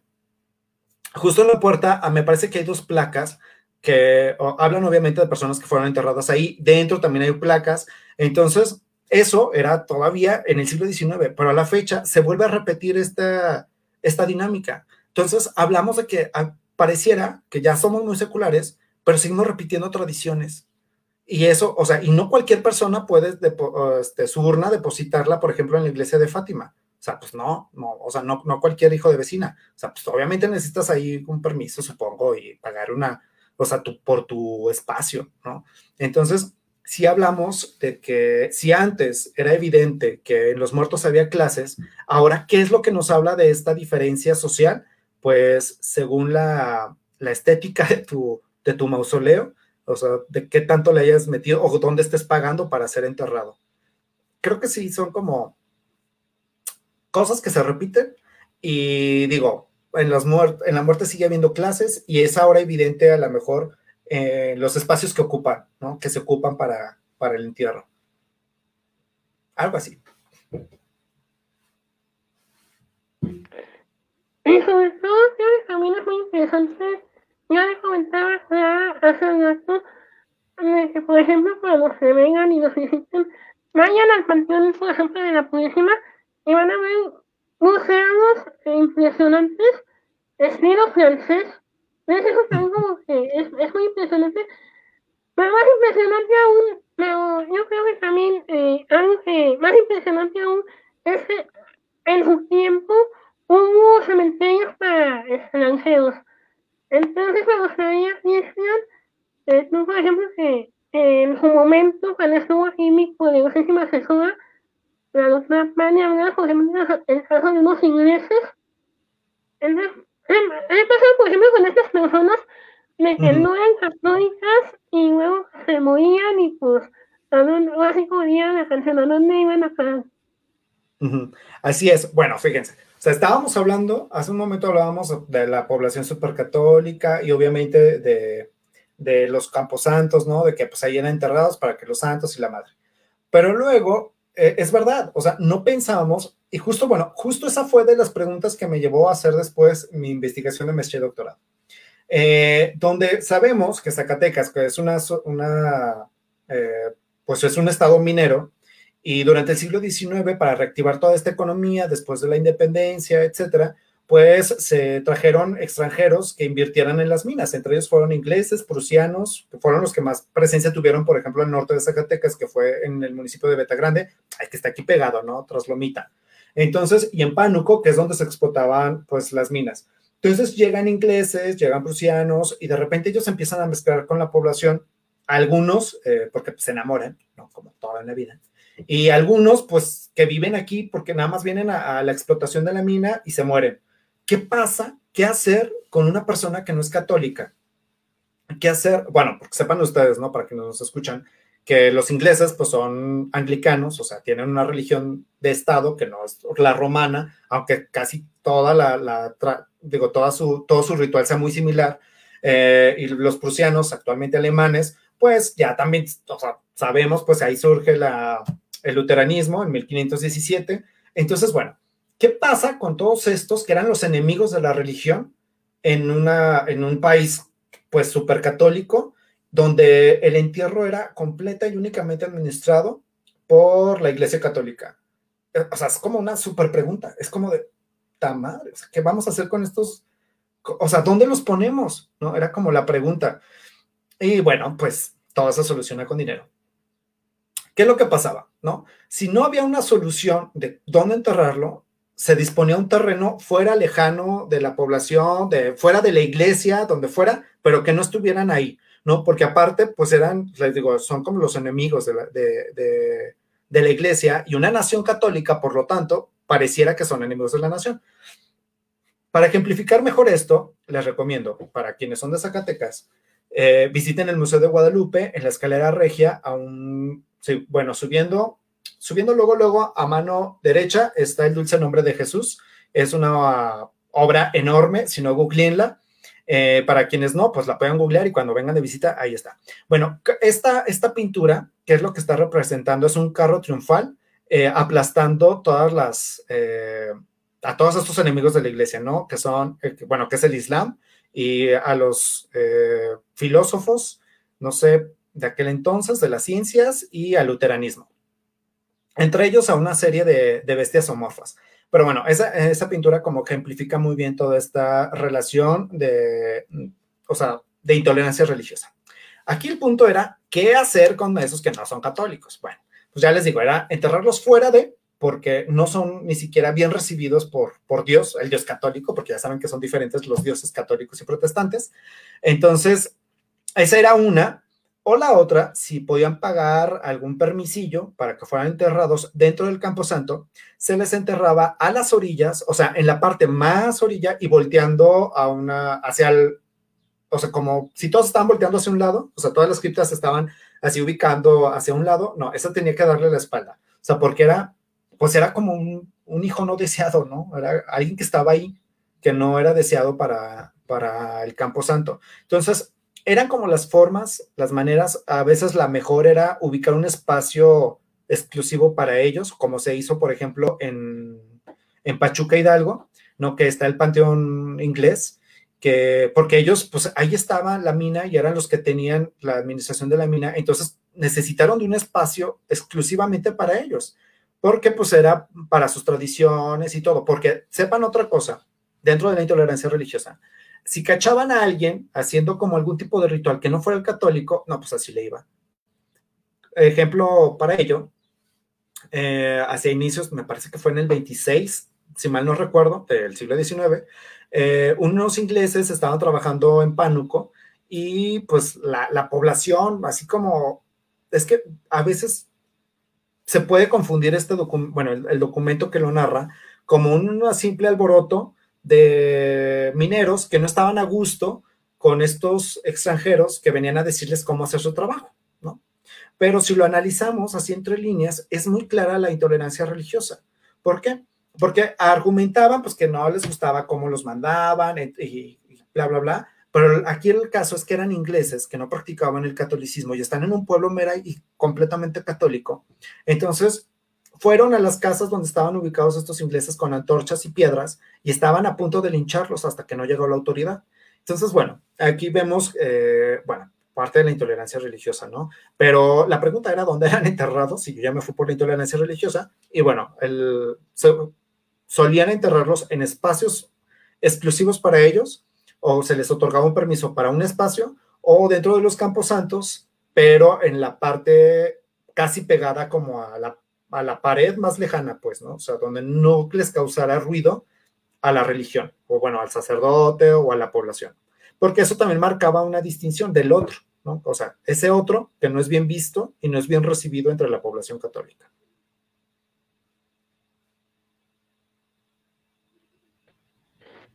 [SPEAKER 3] Justo en la puerta, ah, me parece que hay dos placas que hablan obviamente de personas que fueron enterradas ahí. Dentro también hay placas. Entonces, eso era todavía en el siglo XIX, pero a la fecha se vuelve a repetir esta, esta dinámica. Entonces, hablamos de que ah, pareciera que ya somos muy seculares, pero seguimos repitiendo tradiciones. Y eso, o sea, y no cualquier persona puede este, su urna depositarla, por ejemplo, en la iglesia de Fátima. O sea, pues no, no, o sea, no, no cualquier hijo de vecina. O sea, pues obviamente necesitas ahí un permiso, supongo, y pagar una, o sea, tu, por tu espacio, ¿no? Entonces, si hablamos de que si antes era evidente que en los muertos había clases, ahora, ¿qué es lo que nos habla de esta diferencia social? Pues según la, estética de tu, de tu mausoleo, o sea, de qué tanto le hayas metido o dónde estés pagando para ser enterrado. Creo que sí, son como cosas que se repiten y digo, en, los en la muerte sigue habiendo clases y es ahora evidente a lo mejor eh, los espacios que ocupan, ¿no? Que se ocupan para, para el entierro. Algo así.
[SPEAKER 1] Y sobre todo, también es muy interesante, ya les comentaba hace un rato, que por ejemplo cuando se vengan y nos visiten, vayan al panteón, por ejemplo, de la Purísima y van a ver museos impresionantes, estilo francés, eso también como que es, es muy impresionante. Pero más impresionante aún, pero yo creo que también eh, algo que más impresionante aún es que en su tiempo hubo cementerios para extranjeros. Entonces me gustaría mencionar, eh, por ejemplo, que en su momento, cuando estuvo aquí mi poderosísima asesora, la doctora María por ejemplo, el caso de unos ingleses, entonces he pasado, por ejemplo, con estas personas de que no eran católicas y luego se morían y pues así como la canción, ¿a dónde iban a parar?
[SPEAKER 3] Así es. Bueno, fíjense. O sea, estábamos hablando, hace un momento hablábamos de la población supercatólica y obviamente de, de los camposantos, ¿no? De que pues ahí eran enterrados para que los santos y la madre. Pero luego eh, es verdad, o sea, no pensábamos, y justo, bueno, justo esa fue de las preguntas que me llevó a hacer después mi investigación de maestría y doctorado, eh, donde sabemos que Zacatecas, que es una, una pues es un estado minero, y durante el siglo XIX, para reactivar toda esta economía, después de la independencia, etcétera, pues se trajeron extranjeros que invirtieran en las minas. Entre ellos fueron ingleses, prusianos, que fueron los que más presencia tuvieron, por ejemplo, el norte de Zacatecas, que fue en el municipio de Betagrande, que está aquí pegado, ¿no? Tras Lomita. Entonces, y en Pánuco, que es donde se explotaban, pues, las minas. Entonces llegan ingleses, llegan prusianos, y de repente ellos empiezan a mezclar con la población, algunos, eh, porque se enamoran, ¿no? Como toda la vida y algunos, pues, que viven aquí porque nada más vienen a, la explotación de la mina y se mueren. ¿Qué pasa? ¿Qué hacer con una persona que no es católica? ¿Qué hacer? Bueno, porque sepan ustedes, ¿no? Para que nos escuchan, que los ingleses, pues, son anglicanos, o sea, tienen una religión de Estado que no es la romana, aunque casi toda la, digo, toda su, todo su ritual sea muy similar. Eh, y los prusianos, actualmente alemanes, pues ya también, o sea, sabemos, pues ahí surge la, el luteranismo en 1517. Entonces, bueno, ¿qué pasa con todos estos que eran los enemigos de la religión en, una, en un país pues súper católico, donde el entierro era completa y únicamente administrado por la Iglesia Católica? Eh, o sea, es como una súper pregunta, es como de, madre, ¿qué vamos a hacer con estos? O sea, ¿dónde los ponemos? ¿No? Era como la pregunta. Y bueno, pues todo se soluciona con dinero. ¿Qué es lo que pasaba? ¿No? Si no había una solución de dónde enterrarlo, se disponía un terreno fuera lejano de la población, fuera de la iglesia, donde fuera, pero que no estuvieran ahí, ¿no? Porque aparte, pues eran, les digo, son como los enemigos de la, de, la iglesia y una nación católica, por lo tanto, pareciera que son enemigos de la nación. Para ejemplificar mejor esto, les recomiendo, para quienes son de Zacatecas, eh, visiten el Museo de Guadalupe en la escalera regia, a un, bueno, subiendo, subiendo luego, luego a mano derecha está el dulce nombre de Jesús. Es una obra enorme, si no, googleenla. Eh, para quienes no, pues la pueden googlear y cuando vengan de visita, ahí está. Bueno, esta, esta pintura, que es lo que está representando, es un carro triunfal eh, aplastando todas las, a todos estos enemigos de la iglesia, ¿no? Que son, bueno, que es el Islam, y a los eh, filósofos, no sé, de aquel entonces, de las ciencias y al luteranismo. Entre ellos a una serie de, bestias homorfas. Pero bueno, esa, esa, pintura como ejemplifica muy bien toda esta relación de, o sea, de intolerancia religiosa. Aquí el punto era, ¿qué hacer con esos que no son católicos? Bueno, pues ya les digo, era enterrarlos fuera de porque no son ni siquiera bien recibidos por, por Dios, el Dios católico, porque ya saben que son diferentes los dioses católicos y protestantes. Entonces, esa era una. O la otra, si podían pagar algún permisillo para que fueran enterrados dentro del Campo Santo, se les enterraba a las orillas, o sea, en la parte más orilla y volteando a una, hacia el, o sea, como si todos estaban volteando hacia un lado, o sea, todas las criptas estaban así ubicando hacia un lado, no, esa tenía que darle la espalda, o sea, porque era pues era como un, hijo no deseado, ¿no? Era alguien que estaba ahí, que no era deseado para, para el Campo Santo. Entonces, eran como las formas, las maneras, a veces la mejor era ubicar un espacio exclusivo para ellos, como se hizo, por ejemplo, en, en Pachuca Hidalgo, ¿no? Que está el Panteón Inglés, que, porque ellos, pues ahí estaba la mina y eran los que tenían la administración de la mina, entonces necesitaron de un espacio exclusivamente para ellos porque pues era para sus tradiciones y todo, porque sepan otra cosa, dentro de la intolerancia religiosa, si cachaban a alguien haciendo como algún tipo de ritual que no fuera el católico, no, pues así le iba. Ejemplo para ello, eh, hacia inicios, me parece que fue en el 26, si mal no recuerdo, del siglo XIX, eh, unos ingleses estaban trabajando en Pánuco y pues la, la población, así como, es que a veces se puede confundir este documento, bueno, el, documento que lo narra como un simple alboroto de mineros que no estaban a gusto con estos extranjeros que venían a decirles cómo hacer su trabajo, ¿no? Pero si lo analizamos así entre líneas, es muy clara la intolerancia religiosa. ¿Por qué? Porque argumentaban pues que no les gustaba cómo los mandaban y, y bla, bla, bla, pero aquí el caso es que eran ingleses que no practicaban el catolicismo y están en un pueblo mera y completamente católico. Entonces, fueron a las casas donde estaban ubicados estos ingleses con antorchas y piedras y estaban a punto de lincharlos hasta que no llegó la autoridad. Entonces, bueno, aquí vemos, eh, bueno, parte de la intolerancia religiosa, ¿no? Pero la pregunta era dónde eran enterrados, y yo ya me fui por la intolerancia religiosa, y bueno, el, solían enterrarlos en espacios exclusivos para ellos, o se les otorgaba un permiso para un espacio, o dentro de los campos santos, pero en la parte casi pegada como a la, a la pared más lejana, pues, ¿no? O sea, donde no les causara ruido a la religión, o bueno, al sacerdote o a la población porque eso también marcaba una distinción del otro, ¿no? O sea, ese otro que no es bien visto y no es bien recibido entre la población católica.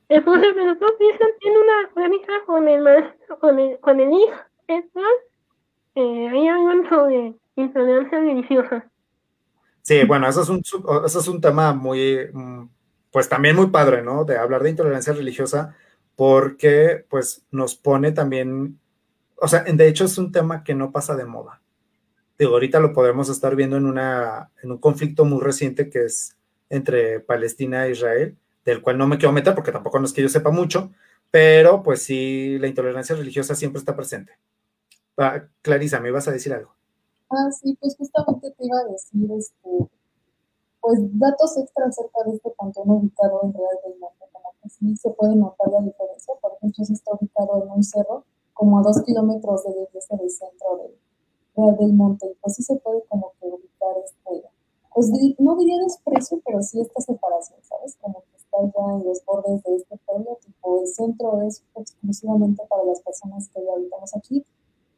[SPEAKER 1] El profesor tiene una polémica con el, con el, con el hijo, eh, hay algo sobre intolerancia religiosa.
[SPEAKER 3] Sí, bueno, eso es un, eso es un tema muy, mm, pues también muy padre, ¿no? De hablar de intolerancia religiosa, porque pues nos pone también, o sea, de hecho es un tema que no pasa de moda. Digo, ahorita lo podemos estar viendo en, una, en un conflicto muy reciente que es entre Palestina e Israel, del cual no me quiero meter porque tampoco no es que yo sepa mucho, pero pues sí, la intolerancia religiosa siempre está presente. Ah, Clarisa, ¿me ibas a decir algo?
[SPEAKER 2] Ah, sí, pues justamente te iba a decir, este, pues datos extra acerca de este panteón ubicado en Real del Monte sí se puede notar la diferencia. Por ejemplo, si está ubicado en un cerro, como a dos kilómetros de la del centro de, del monte, pues sí se puede como que ubicar este, pues no diría desprecio, pero sí esta separación, ¿sabes? Como que está ya en los bordes de este pueblo, tipo el centro es exclusivamente para las personas que ya habitamos aquí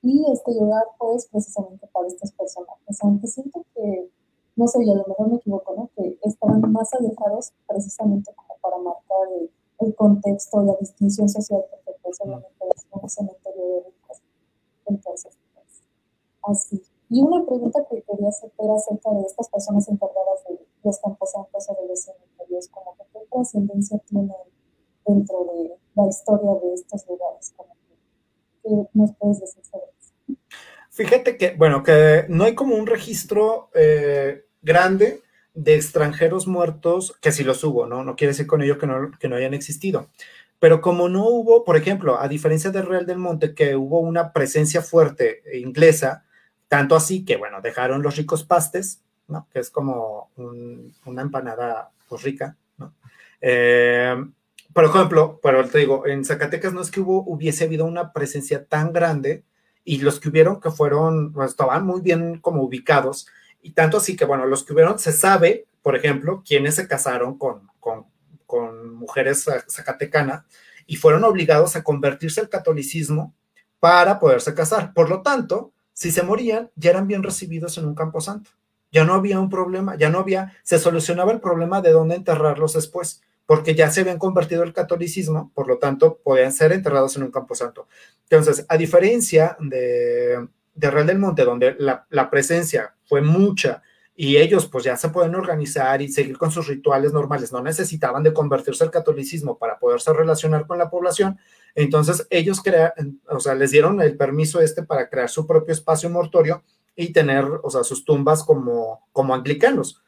[SPEAKER 2] y este lugar pues precisamente para estas personajes, aunque siento que, no sé, yo a lo mejor me equivoco, ¿no? Que estaban más alejados precisamente como para marcar el el contexto, la distinción social, porque pues solamente es un cementerio de ricos. Entonces, pues, así. Y una pregunta que quería hacer era acerca de estas personas encargadas de los campos santos o de los cementerios, como que qué trascendencia tienen dentro de la historia de estos lugares, como
[SPEAKER 3] Fíjate que, bueno, que no hay como un registro eh, grande de extranjeros muertos, que sí los hubo, ¿no? No quiere decir con ello que no, que no hayan existido. Pero como no hubo, por ejemplo, a diferencia de Real del Monte, que hubo una presencia fuerte inglesa, tanto así que, bueno, dejaron los ricos pastes, ¿no? Que es como una empanada pues, rica, ¿no? Eh, por ejemplo, pero te digo, en Zacatecas no es que hubo, hubiese habido una presencia tan grande y los que hubieron que fueron, pues, estaban muy bien como ubicados, y tanto así que, bueno, los que hubieron, se sabe, por ejemplo, quiénes se casaron con, con, con mujeres zacatecanas y fueron obligados a convertirse al catolicismo para poderse casar. Por lo tanto, si se morían, ya eran bien recibidos en un campo santo. Ya no había un problema, ya no había, se solucionaba el problema de dónde enterrarlos después, porque ya se habían convertido al catolicismo, por lo tanto, podían ser enterrados en un campo santo. Entonces, a diferencia de, Real del Monte, donde la, presencia fue mucha y ellos pues ya se pueden organizar y seguir con sus rituales normales, no necesitaban de convertirse al catolicismo para poderse relacionar con la población, entonces ellos crean, o sea, les dieron el permiso este para crear su propio espacio mortorio y tener, o sea, sus tumbas como, como anglicanos.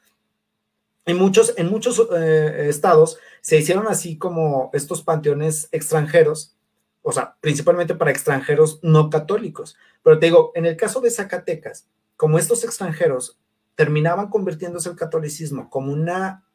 [SPEAKER 3] En muchos, en muchos eh, estados se hicieron así como estos panteones extranjeros, o sea, principalmente para extranjeros no católicos. Pero te digo, en el caso de Zacatecas, como estos extranjeros terminaban convirtiéndose el catolicismo como una,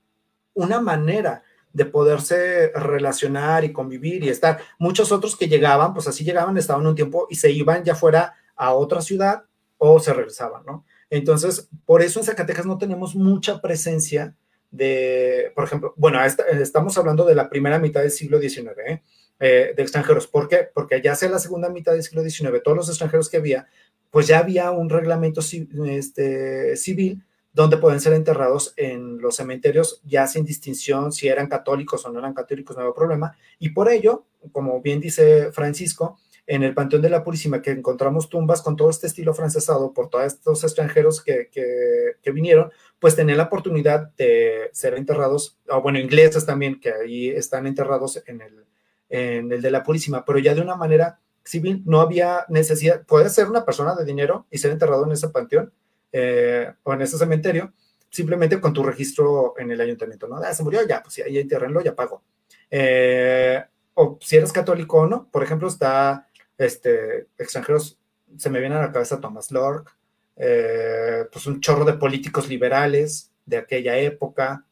[SPEAKER 3] una manera de poderse relacionar y convivir y estar. Muchos otros que llegaban, pues así llegaban, estaban un tiempo y se iban ya fuera a otra ciudad o se regresaban, ¿no? Entonces, por eso en Zacatecas no tenemos mucha presencia de, por ejemplo, bueno, estamos hablando de la primera mitad del siglo XIX, ¿eh? Eh, de extranjeros. ¿Por qué? Porque ya sea la segunda mitad del siglo XIX, todos los extranjeros que había, pues ya había un reglamento este, civil donde pueden ser enterrados en los cementerios ya sin distinción si eran católicos o no eran católicos, no había problema. Y por ello, como bien dice Francisco, en el Panteón de la Purísima, que encontramos tumbas con todo este estilo francesado por todos estos extranjeros que, que, vinieron, pues tenían la oportunidad de ser enterrados, o bueno, ingleses también, que ahí están enterrados en el, en el de la Purísima, pero ya de una manera civil no había necesidad, puede ser una persona de dinero y ser enterrado en ese panteón eh, o en ese cementerio, simplemente con tu registro en el ayuntamiento, ¿no? Ah, se murió, ya, pues sí, ahí entierrenlo, ya pago. Eh, o si eres católico o no, por ejemplo, está, este, extranjeros, se me viene a la cabeza Thomas Lork, eh, pues un chorro de políticos liberales de aquella época,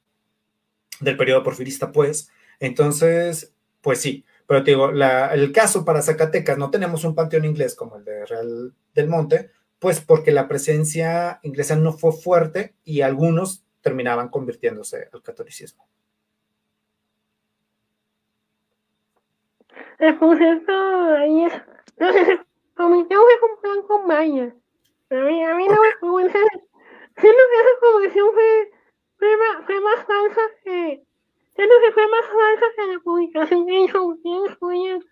[SPEAKER 3] del periodo porfirista, pues. Entonces, pues sí, pero te digo, el caso para Zacatecas, no tenemos un panteón inglés como el de Real del Monte, pues porque la presencia inglesa no fue fuerte y algunos terminaban convirtiéndose al catolicismo.
[SPEAKER 1] Eh, por cierto, ahí es, comité un plan con Maya. A mí, a mí no me. Siento que esa comisión fue, fue, más, fue más falsa que. Siento que fue más falsa que la publicación que hizo ustedes podían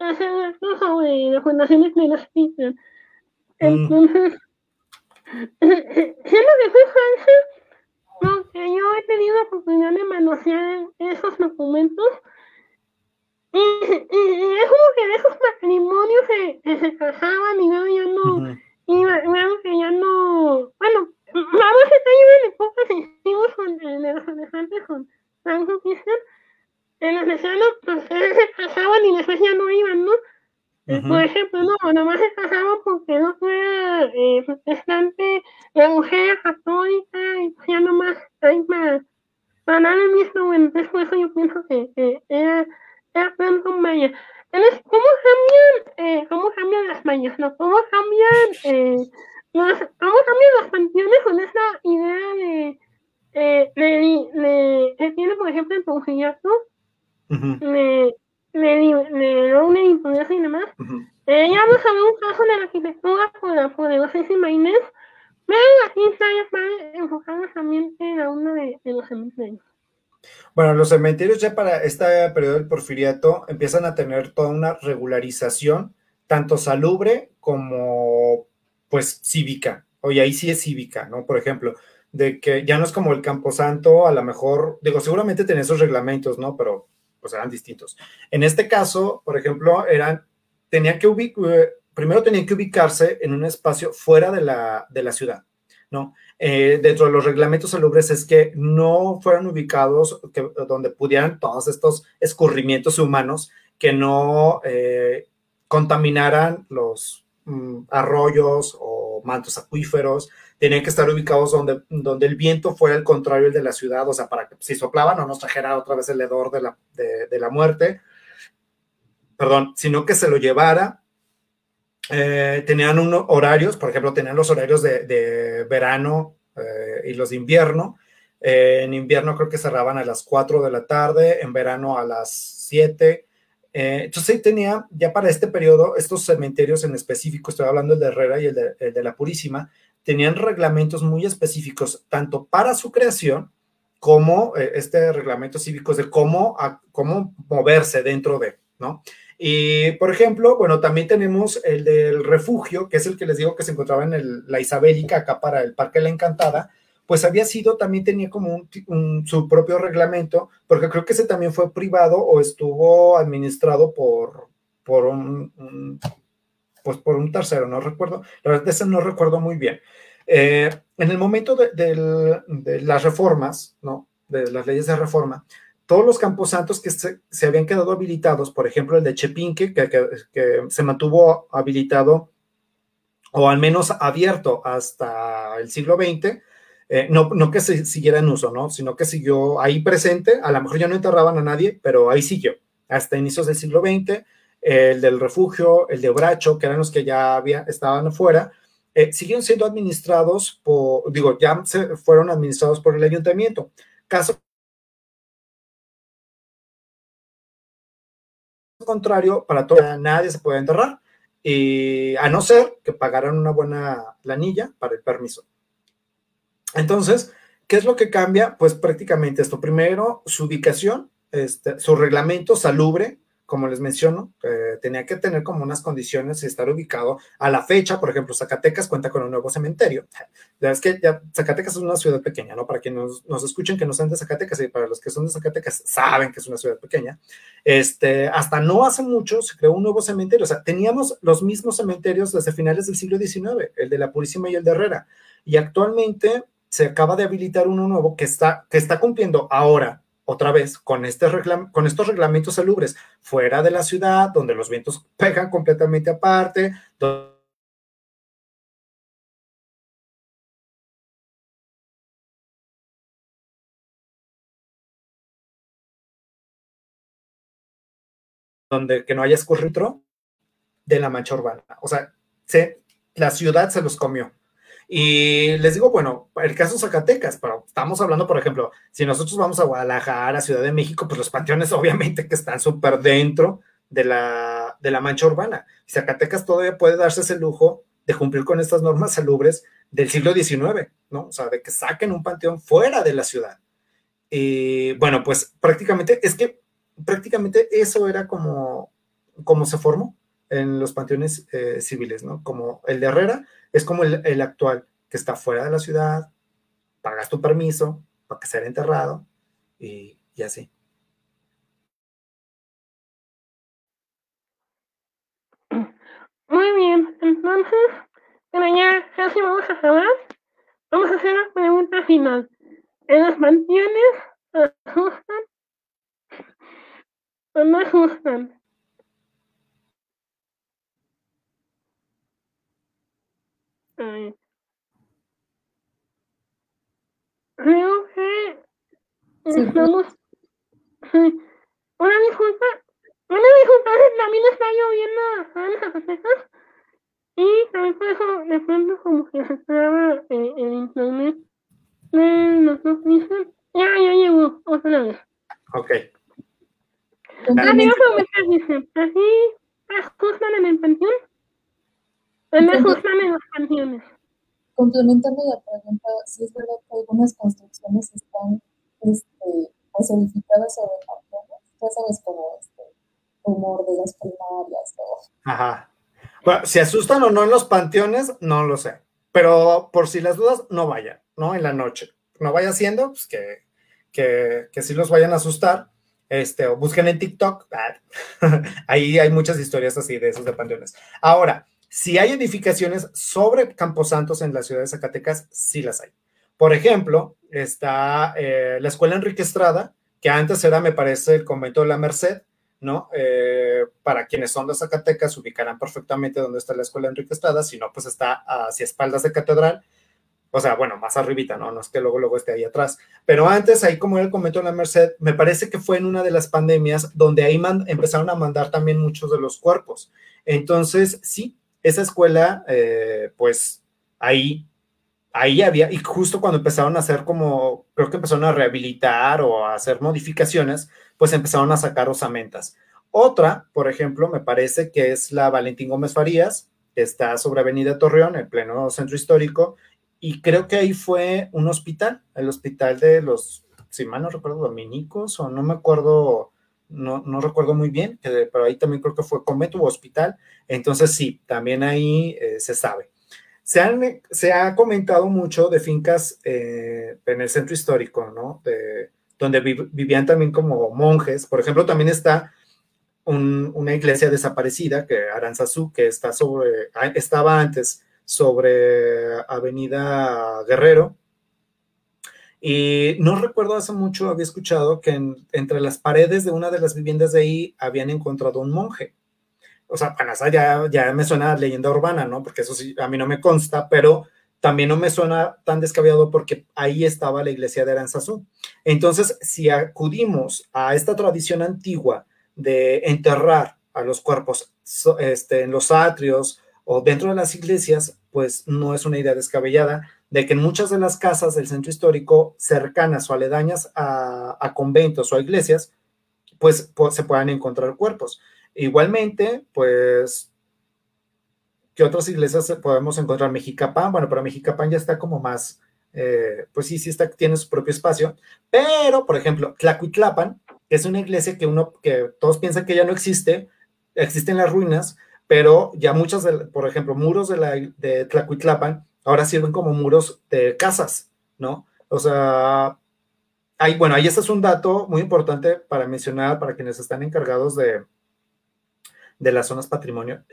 [SPEAKER 1] hacer algo sobre las fundaciones de los Peter. Entonces, siento que fue falsa porque yo he tenido la oportunidad de manosear esos documentos. Y, y, es como que de esos matrimonios se, se casaban y luego ya no. Y vemos que ya no. Bueno, vamos a estar en épocas hicimos con de los elefantes con Franco Christian. En los lesanos, pues se casaban y después ya no iban, ¿no? Por ejemplo, no, nomás se casaban porque no fuera eh, protestante, la mujer católica, y pues ya nomás hay más. Para nada el mismo, bueno, después yo pienso que, que era, plan con Maya. Entonces, ¿cómo cambian, eh, cómo cambian las mayas? ¿no? ¿Cómo cambian, eh, los, cómo cambian los panteones con esa idea de, eh, de, de, que tiene, por ejemplo, el Pongillato? Uh -huh. de, de, de Rowling y todo eso y demás. Uh -huh. eh, ya vamos a ver un caso de la arquitectura por la poderosísima Inés, pero aquí está enfocarnos también en la uno de, de los cementerios.
[SPEAKER 3] Bueno, los cementerios ya para este periodo del porfiriato empiezan a tener toda una regularización, tanto salubre como pues cívica, oye, ahí sí es cívica, ¿no? Por ejemplo, de que ya no es como el Camposanto, a lo mejor, digo, seguramente tenía esos reglamentos, ¿no? Pero pues eran distintos. En este caso, por ejemplo, eran, tenía que ubicar, primero tenían que ubicarse en un espacio fuera de la, de la ciudad, ¿no? Eh, dentro de los reglamentos salubres es que no fueran ubicados donde pudieran todos estos escurrimientos humanos que no eh, contaminaran los mm, arroyos o mantos acuíferos, tenían que estar ubicados donde, donde el viento fuera el contrario de la ciudad, o sea, para que si soplaban no nos trajera otra vez el hedor de la, de la muerte, perdón, sino que se lo llevara eh, tenían unos horarios, por ejemplo, tenían los horarios de, verano eh, y los de invierno. Eh, en invierno creo que cerraban a las 4 de la tarde, en verano a las 7. entonces, tenía ya para este periodo, estos cementerios en específico, estoy hablando del de Herrera y el de, el la Purísima, tenían reglamentos muy específicos, tanto para su creación como este reglamento cívico de cómo, cómo moverse dentro de, ¿no? Y, por ejemplo, bueno, también tenemos el del refugio, que es el que les digo que se encontraba en el, la Isabélica, acá para el Parque La Encantada, pues había sido, también tenía como un, un, su propio reglamento, porque creo que ese también fue privado o estuvo administrado por, por un, un pues por un tercero, no recuerdo, la verdad ese no recuerdo muy bien. Eh, en el momento de, de, de las reformas, ¿no? De las leyes de reforma, todos los camposantos que se, se, habían quedado habilitados, por ejemplo, el de Chepinque, que, que, se mantuvo habilitado o al menos abierto hasta el siglo XX, eh, no, no, que se siguiera en uso, ¿no? sino que siguió ahí presente, a lo mejor ya no enterraban a nadie, pero ahí siguió, hasta inicios del siglo XX, el del refugio, el de Obracho, que eran los que ya había, estaban afuera, eh, siguieron siendo administrados por, digo, ya se fueron administrados por el ayuntamiento. Caso contrario, para todo, nadie se puede enterrar, y a no ser que pagaran una buena planilla para el permiso. Entonces, ¿qué es lo que cambia? Pues prácticamente esto. Primero, su ubicación, este, su reglamento salubre, como les menciono, eh, tenía que tener como unas condiciones y estar ubicado a la fecha, por ejemplo, Zacatecas cuenta con un nuevo cementerio. Ya es que ya Zacatecas es una ciudad pequeña, ¿no? Para quienes nos, nos, escuchen que no sean de Zacatecas y para los que son de Zacatecas saben que es una ciudad pequeña. Este, hasta no hace mucho se creó un nuevo cementerio, o sea, teníamos los mismos cementerios desde finales del siglo XIX, el de la Purísima y el de Herrera. Y actualmente se acaba de habilitar uno nuevo que está, que está cumpliendo ahora, otra vez, con, este con estos reglamentos salubres, fuera de la ciudad, donde los vientos pegan completamente aparte, donde que no haya escurritro de la mancha urbana. O sea, se, la ciudad se los comió. Y les digo, bueno, el caso Zacatecas, pero estamos hablando, por ejemplo, si nosotros vamos a Guadalajara, Ciudad de México, pues los panteones obviamente que están súper dentro de la, de la mancha urbana. Zacatecas todavía puede darse ese lujo de cumplir con estas normas salubres del siglo XIX, ¿no? O sea, de que saquen un panteón fuera de la ciudad. Y bueno, pues prácticamente, es que prácticamente eso era como, como se formó en los panteones eh, civiles, ¿no? Como el de Herrera es como el, actual, que está fuera de la ciudad, pagas tu permiso para que sea enterrado y, así.
[SPEAKER 1] Muy bien, entonces, pero ya casi vamos a acabar. Vamos a hacer una pregunta final. ¿En los panteones asustan o no asustan? Creo que estamos. Una disculpa. Una disculpa, también está lloviendo en Zacatecas. Y también por eso de pronto como que se traba eh, el internet de los dos dicen. Ya, ya llegó, otra vez.
[SPEAKER 3] Ok.
[SPEAKER 1] Amigos, dicen, así ajustan en el panteón.
[SPEAKER 2] Complementando la pregunta, si es verdad que algunas construcciones están este, pues edificadas sobre panteones, ya sabes como este humor de las primarias.
[SPEAKER 3] Ajá. Bueno, si asustan o no en los panteones, no lo sé. Pero por si las dudas, no vayan, ¿no? En la noche. No vaya haciendo, pues que, que, que sí los vayan a asustar. Este, o busquen en TikTok. Ahí hay muchas historias así de esos de panteones. Ahora, si hay edificaciones sobre Camposantos en la ciudad de Zacatecas, sí las hay. Por ejemplo, está eh, la Escuela Enrique Estrada, que antes era, me parece, el convento de la Merced, ¿no? Eh, para quienes son de Zacatecas, ubicarán perfectamente dónde está la Escuela Enrique Estrada, si no, pues está hacia espaldas de Catedral, o sea, bueno, más arribita, ¿no? No es que luego, luego esté ahí atrás. Pero antes, ahí como era el convento de la Merced, me parece que fue en una de las pandemias donde ahí empezaron a mandar también muchos de los cuerpos. Entonces, sí, esa escuela, eh, pues ahí, ahí había, y justo cuando empezaron a hacer como, creo que empezaron a rehabilitar o a hacer modificaciones, pues empezaron a sacar osamentas. Otra, por ejemplo, me parece que es la Valentín Gómez Farías, está sobre Avenida Torreón, en pleno centro histórico, y creo que ahí fue un hospital, el hospital de los, si mal no recuerdo, dominicos, o no me acuerdo no, no recuerdo muy bien, pero ahí también creo que fue convento u hospital, entonces sí, también ahí eh, se sabe. Se, se, ha comentado mucho de fincas eh, en el centro histórico, ¿no? De, donde vivían también como monjes. Por ejemplo, también está una iglesia desaparecida, que Aranzazú, que está sobre, ah, estaba antes sobre Avenida Guerrero, y no recuerdo hace mucho, había escuchado que entre las paredes de una de las viviendas de ahí habían encontrado un monje. O sea, ya, ya me suena leyenda urbana, ¿no? Porque eso sí, a mí no me consta, pero también no me suena tan descabellado porque ahí estaba la iglesia de Aranzazú. Entonces, si acudimos a esta tradición antigua de enterrar a los cuerpos este, en los atrios o dentro de las iglesias, pues no es una idea descabellada de que en muchas de las casas del centro histórico cercanas o aledañas a, conventos o a iglesias, pues, se puedan encontrar cuerpos. Igualmente, pues, ¿qué otras iglesias podemos encontrar? Mexicapán, bueno, pero Mexicapán ya está como más, eh, pues sí, sí está, tiene su propio espacio, pero, por ejemplo, Tlacuitlapan, que es una iglesia que uno, que todos piensan que ya no existe, existen las ruinas, pero ya muchas, de, por ejemplo, muros de, la, de Tlacuitlapan ahora sirven como muros de casas, ¿no? O sea, hay, bueno, ahí este es un dato muy importante para mencionar para quienes están encargados de, de las zonas patrimonio.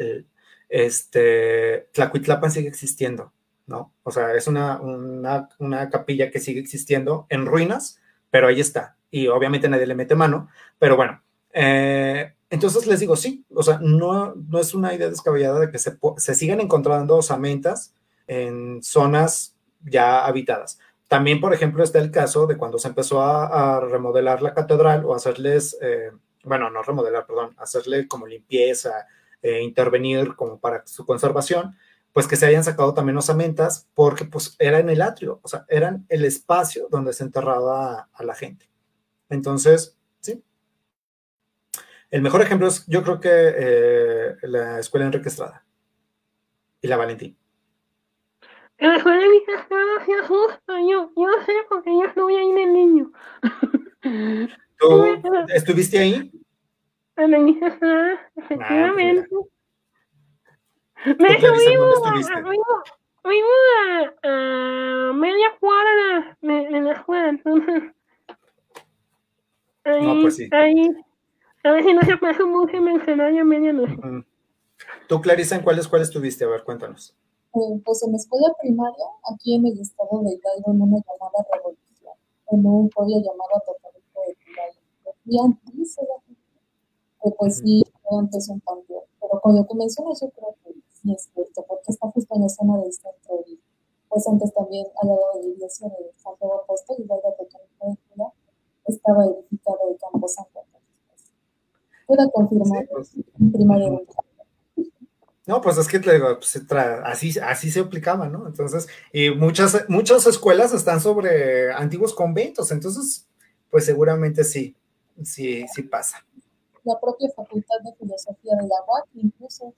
[SPEAKER 3] este, Tlacuitlapan sigue existiendo, ¿no? O sea, es una, una, una capilla que sigue existiendo en ruinas, pero ahí está. Y obviamente nadie le mete mano, pero bueno. Eh, entonces les digo, sí, o sea, no, no es una idea descabellada de que se, se sigan encontrando osamentas en zonas ya habitadas. También, por ejemplo, está el caso de cuando se empezó a, remodelar la catedral o hacerles, eh, bueno, no remodelar, perdón, hacerle como limpieza, eh, intervenir como para su conservación, pues que se hayan sacado también osamentas porque pues era en el atrio, o sea, eran el espacio donde se enterraba a la gente. Entonces, sí. El mejor ejemplo es, yo creo que eh, la escuela Enrique Estrada y la Valentín.
[SPEAKER 1] La escuela Enrique Estrada se asusta, yo, yo sé porque yo estuve ahí en niño.
[SPEAKER 3] ¿Tú estuviste ahí?
[SPEAKER 1] En Estrada, ah, efectivamente. Me subimos, a, a, media cuadra de, la escuela, entonces. Ahí, no, pues sí. ahí, a ver si no se pasa mucho mencionar a medianoche. Uh
[SPEAKER 3] ¿Tú, Clarisa, en cuál escuela estuviste? A ver, cuéntanos.
[SPEAKER 2] Eh, pues en la escuela primaria, aquí en el estado de Hidalgo, en una llamada revolución, en un podio llamado Totalico de Hidalgo. Y antes era que pues sí, antes un panteón. Pero cuando tú mencionas, yo creo que sí es cierto, porque está justo en la zona del centro. Y pues antes también, al lado de la iglesia de Santiago Apóstol, y la de estaba edificado el Campo Santo. Pueda confirmar pues. en primaria.
[SPEAKER 3] No, pues es que pues, así, así se aplicaba, ¿no? Entonces, y muchas, muchas escuelas están sobre antiguos conventos, entonces, pues seguramente sí, sí, sí pasa.
[SPEAKER 2] La propia Facultad de Filosofía de la UAC, incluso.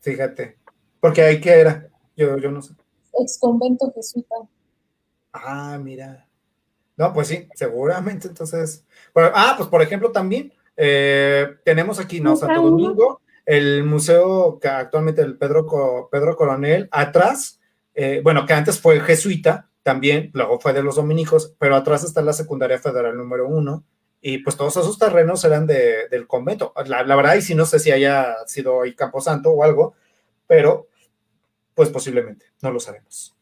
[SPEAKER 3] Fíjate, porque ahí que era, yo, yo no sé.
[SPEAKER 2] Ex convento jesuita.
[SPEAKER 3] Ah, mira. No, pues sí, seguramente. Entonces, ah, pues por ejemplo también eh, tenemos aquí, ¿no? Santo Domingo, el museo que actualmente el Pedro, Pedro Coronel, atrás, eh, bueno, que antes fue jesuita también, luego fue de los dominicos, pero atrás está la secundaria federal número uno, y pues todos esos terrenos eran de, del convento. La, la, verdad, y si no sé si haya sido ahí Camposanto o algo, pero pues posiblemente, no lo sabemos.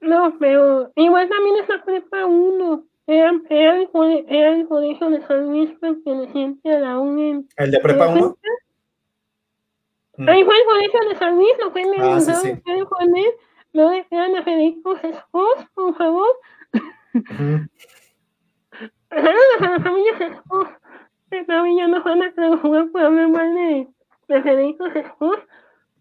[SPEAKER 1] No, pero igual también es la prepa 1. Era, era, el, era el colegio de San Luis perteneciente a la UNED.
[SPEAKER 3] ¿El de prepa 1?
[SPEAKER 1] Mm. Ahí fue el colegio de San Luis, lo en el ah, sí, sí. de Juanet. No desean a Federico Jesús, por favor. Saludos a la familia Jesús. Todavía no van a jugar por hablar mal de, de Federico Jesús.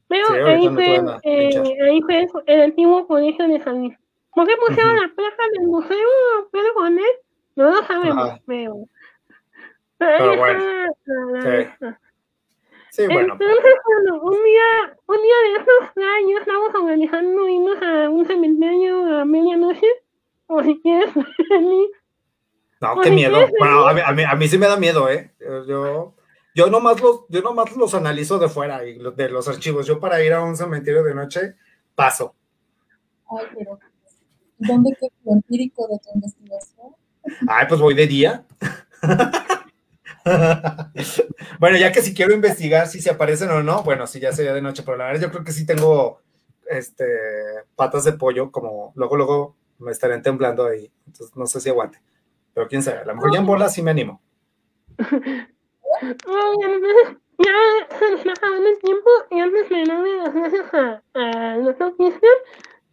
[SPEAKER 1] Pero sí, ahí, fue, eh, ahí fue el antiguo colegio de San Luis. ¿Por qué pusieron uh -huh. la placa del museo Pedro Bonet? No lo sabemos, Ajá. pero...
[SPEAKER 3] Pero bueno, sí. Sí, bueno.
[SPEAKER 1] Entonces, bueno, un día, un día de esos años estamos organizando irnos a un cementerio a medianoche, o si quieres venir.
[SPEAKER 3] No, qué miedo. Bueno, a mí, a, mí, a mí sí me da miedo, ¿eh? Yo, yo nomás los, yo nomás los analizo de fuera y de los archivos. Yo para ir a un cementerio de noche paso.
[SPEAKER 2] Ay, pero ¿dónde queda lo empírico de tu investigación?
[SPEAKER 3] Ay, pues voy de día. bueno, ya que si quiero investigar si se aparecen o no, bueno, si ya sería de noche, pero la verdad yo creo que sí tengo este patas de pollo, como luego, luego me estarían temblando ahí. Entonces no sé si aguante. Pero quién sabe, a lo mejor ya en bola sí me animo.
[SPEAKER 1] ya acabó el tiempo y antes de las gracias a, a Cristian,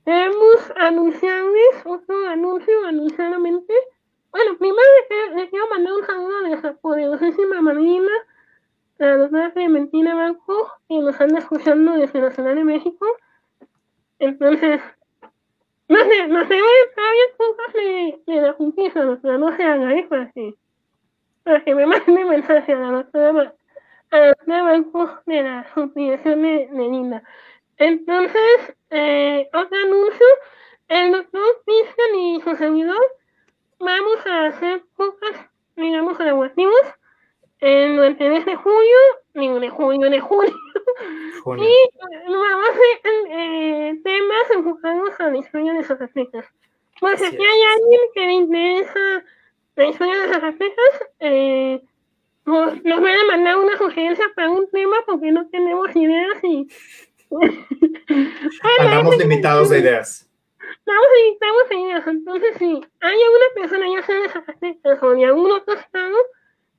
[SPEAKER 1] queremos anunciarles otro anuncio anunciadamente. Bueno, primero les, quiero mandar un saludo a nuestra poderosísima madrina, la doctora Clementina Banco, que nos anda escuchando desde la Ciudad de México. Entonces, no sé, no sé, todavía cosas de, de la justicia, doctora, no se haga, ¿eh? Que, para que me mande mensaje a la doctora de Banco de la Subdirección de, de Linda. Entonces, eh, otro anuncio, el doctor Cristian y su servidor vamos a hacer pocas, digamos, colaborativos en durante el mes de julio, digo de julio, de julio, junio. y vamos a hacer eh, temas enfocados a la historia de Zacatecas. Pues si hay alguien que le interesa la historia de Zacatecas, eh, nos, nos van a mandar una sugerencia para un tema porque no tenemos ideas y
[SPEAKER 3] Andamos limitados de ideas.
[SPEAKER 1] Estamos limitados de ideas. Entonces, si hay alguna persona, ya sea de Zacatecas o de algún otro estado,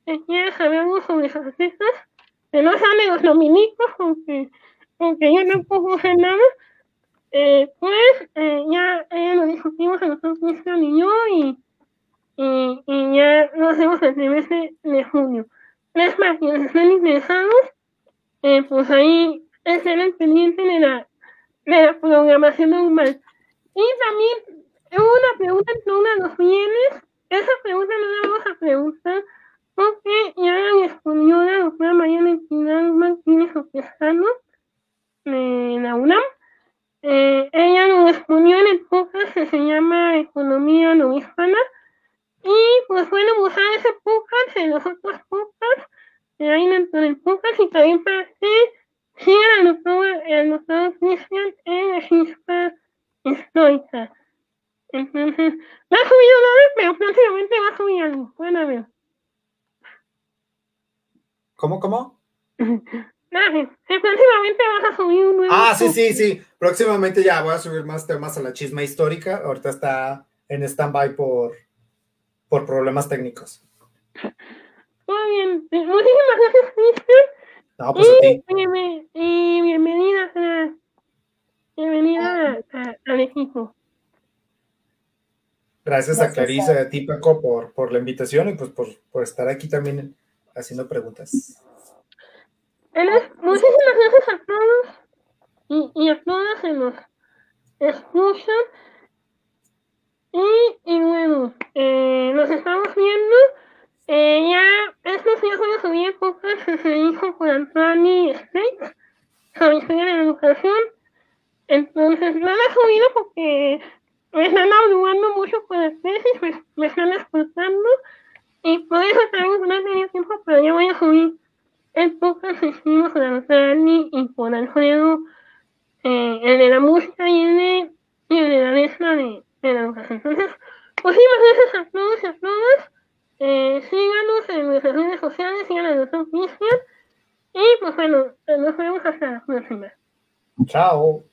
[SPEAKER 1] que quiera saber algo sobre Zacatecas, que no sabe los dominicos, aunque, aunque yo no puedo hacer nada, eh, pues eh, ya eh, lo discutimos a nosotros, Cristian y yo, y, y, y ya lo hacemos el trimestre de junio. Es más, quienes estén interesados, eh, pues ahí estén al pendiente de la, de la programación normal. Y también una pregunta de los bienes. Esa pregunta no la vamos a preguntar porque ya la respondió la doctora María Equidad Martínez Oquesano de la UNAM. Eh, ella lo respondió en el podcast que se llama Economía no hispana. Y pues bueno, usar ese podcast en los otros podcasts que hay dentro del podcast y también para que sigan al doctor, Christian en la histórica. Entonces, no ha subido nada, pero próximamente va a subir algo. Bueno, a ver.
[SPEAKER 3] ¿Cómo, cómo?
[SPEAKER 1] Nada, que próximamente vas a subir un nuevo.
[SPEAKER 3] Ah, sí, sí, sí. Próximamente ya voy a subir más temas a la chisma histórica. Ahorita está en stand-by por, por problemas técnicos.
[SPEAKER 1] Muy bien. Eh, Muchísimas gracias, Cristian.
[SPEAKER 3] No, pues a ti.
[SPEAKER 1] Y, bienve- y bienvenida a, bienvenida a- a- al equipo.
[SPEAKER 3] Gracias a Clarisa y
[SPEAKER 2] a-
[SPEAKER 3] a ti, Paco, por, por la invitación y pues por, por estar aquí también haciendo preguntas.
[SPEAKER 1] Muchísimas gracias a todos y, y a todas que nos escuchan. Y, y bueno, eh, nos estamos viendo. Eh, ya estos días voy a subir el podcast que se hizo con Anthony State sobre historia de la educación. Entonces, no lo he subido porque me están abrumando mucho con las tesis, me, me están escuchando. Y por eso también no tenido tiempo, pero ya voy a subir el podcast que hicimos con Anthony y con Alfredo, eh, el de la música y el de, y el de la letra de, la educación. Entonces, muchísimas gracias a todos y a todas. Eh, síganos en nuestras redes sociales, sigan a doctor Cristian. Y pues bueno, nos vemos hasta la próxima.
[SPEAKER 3] Chao.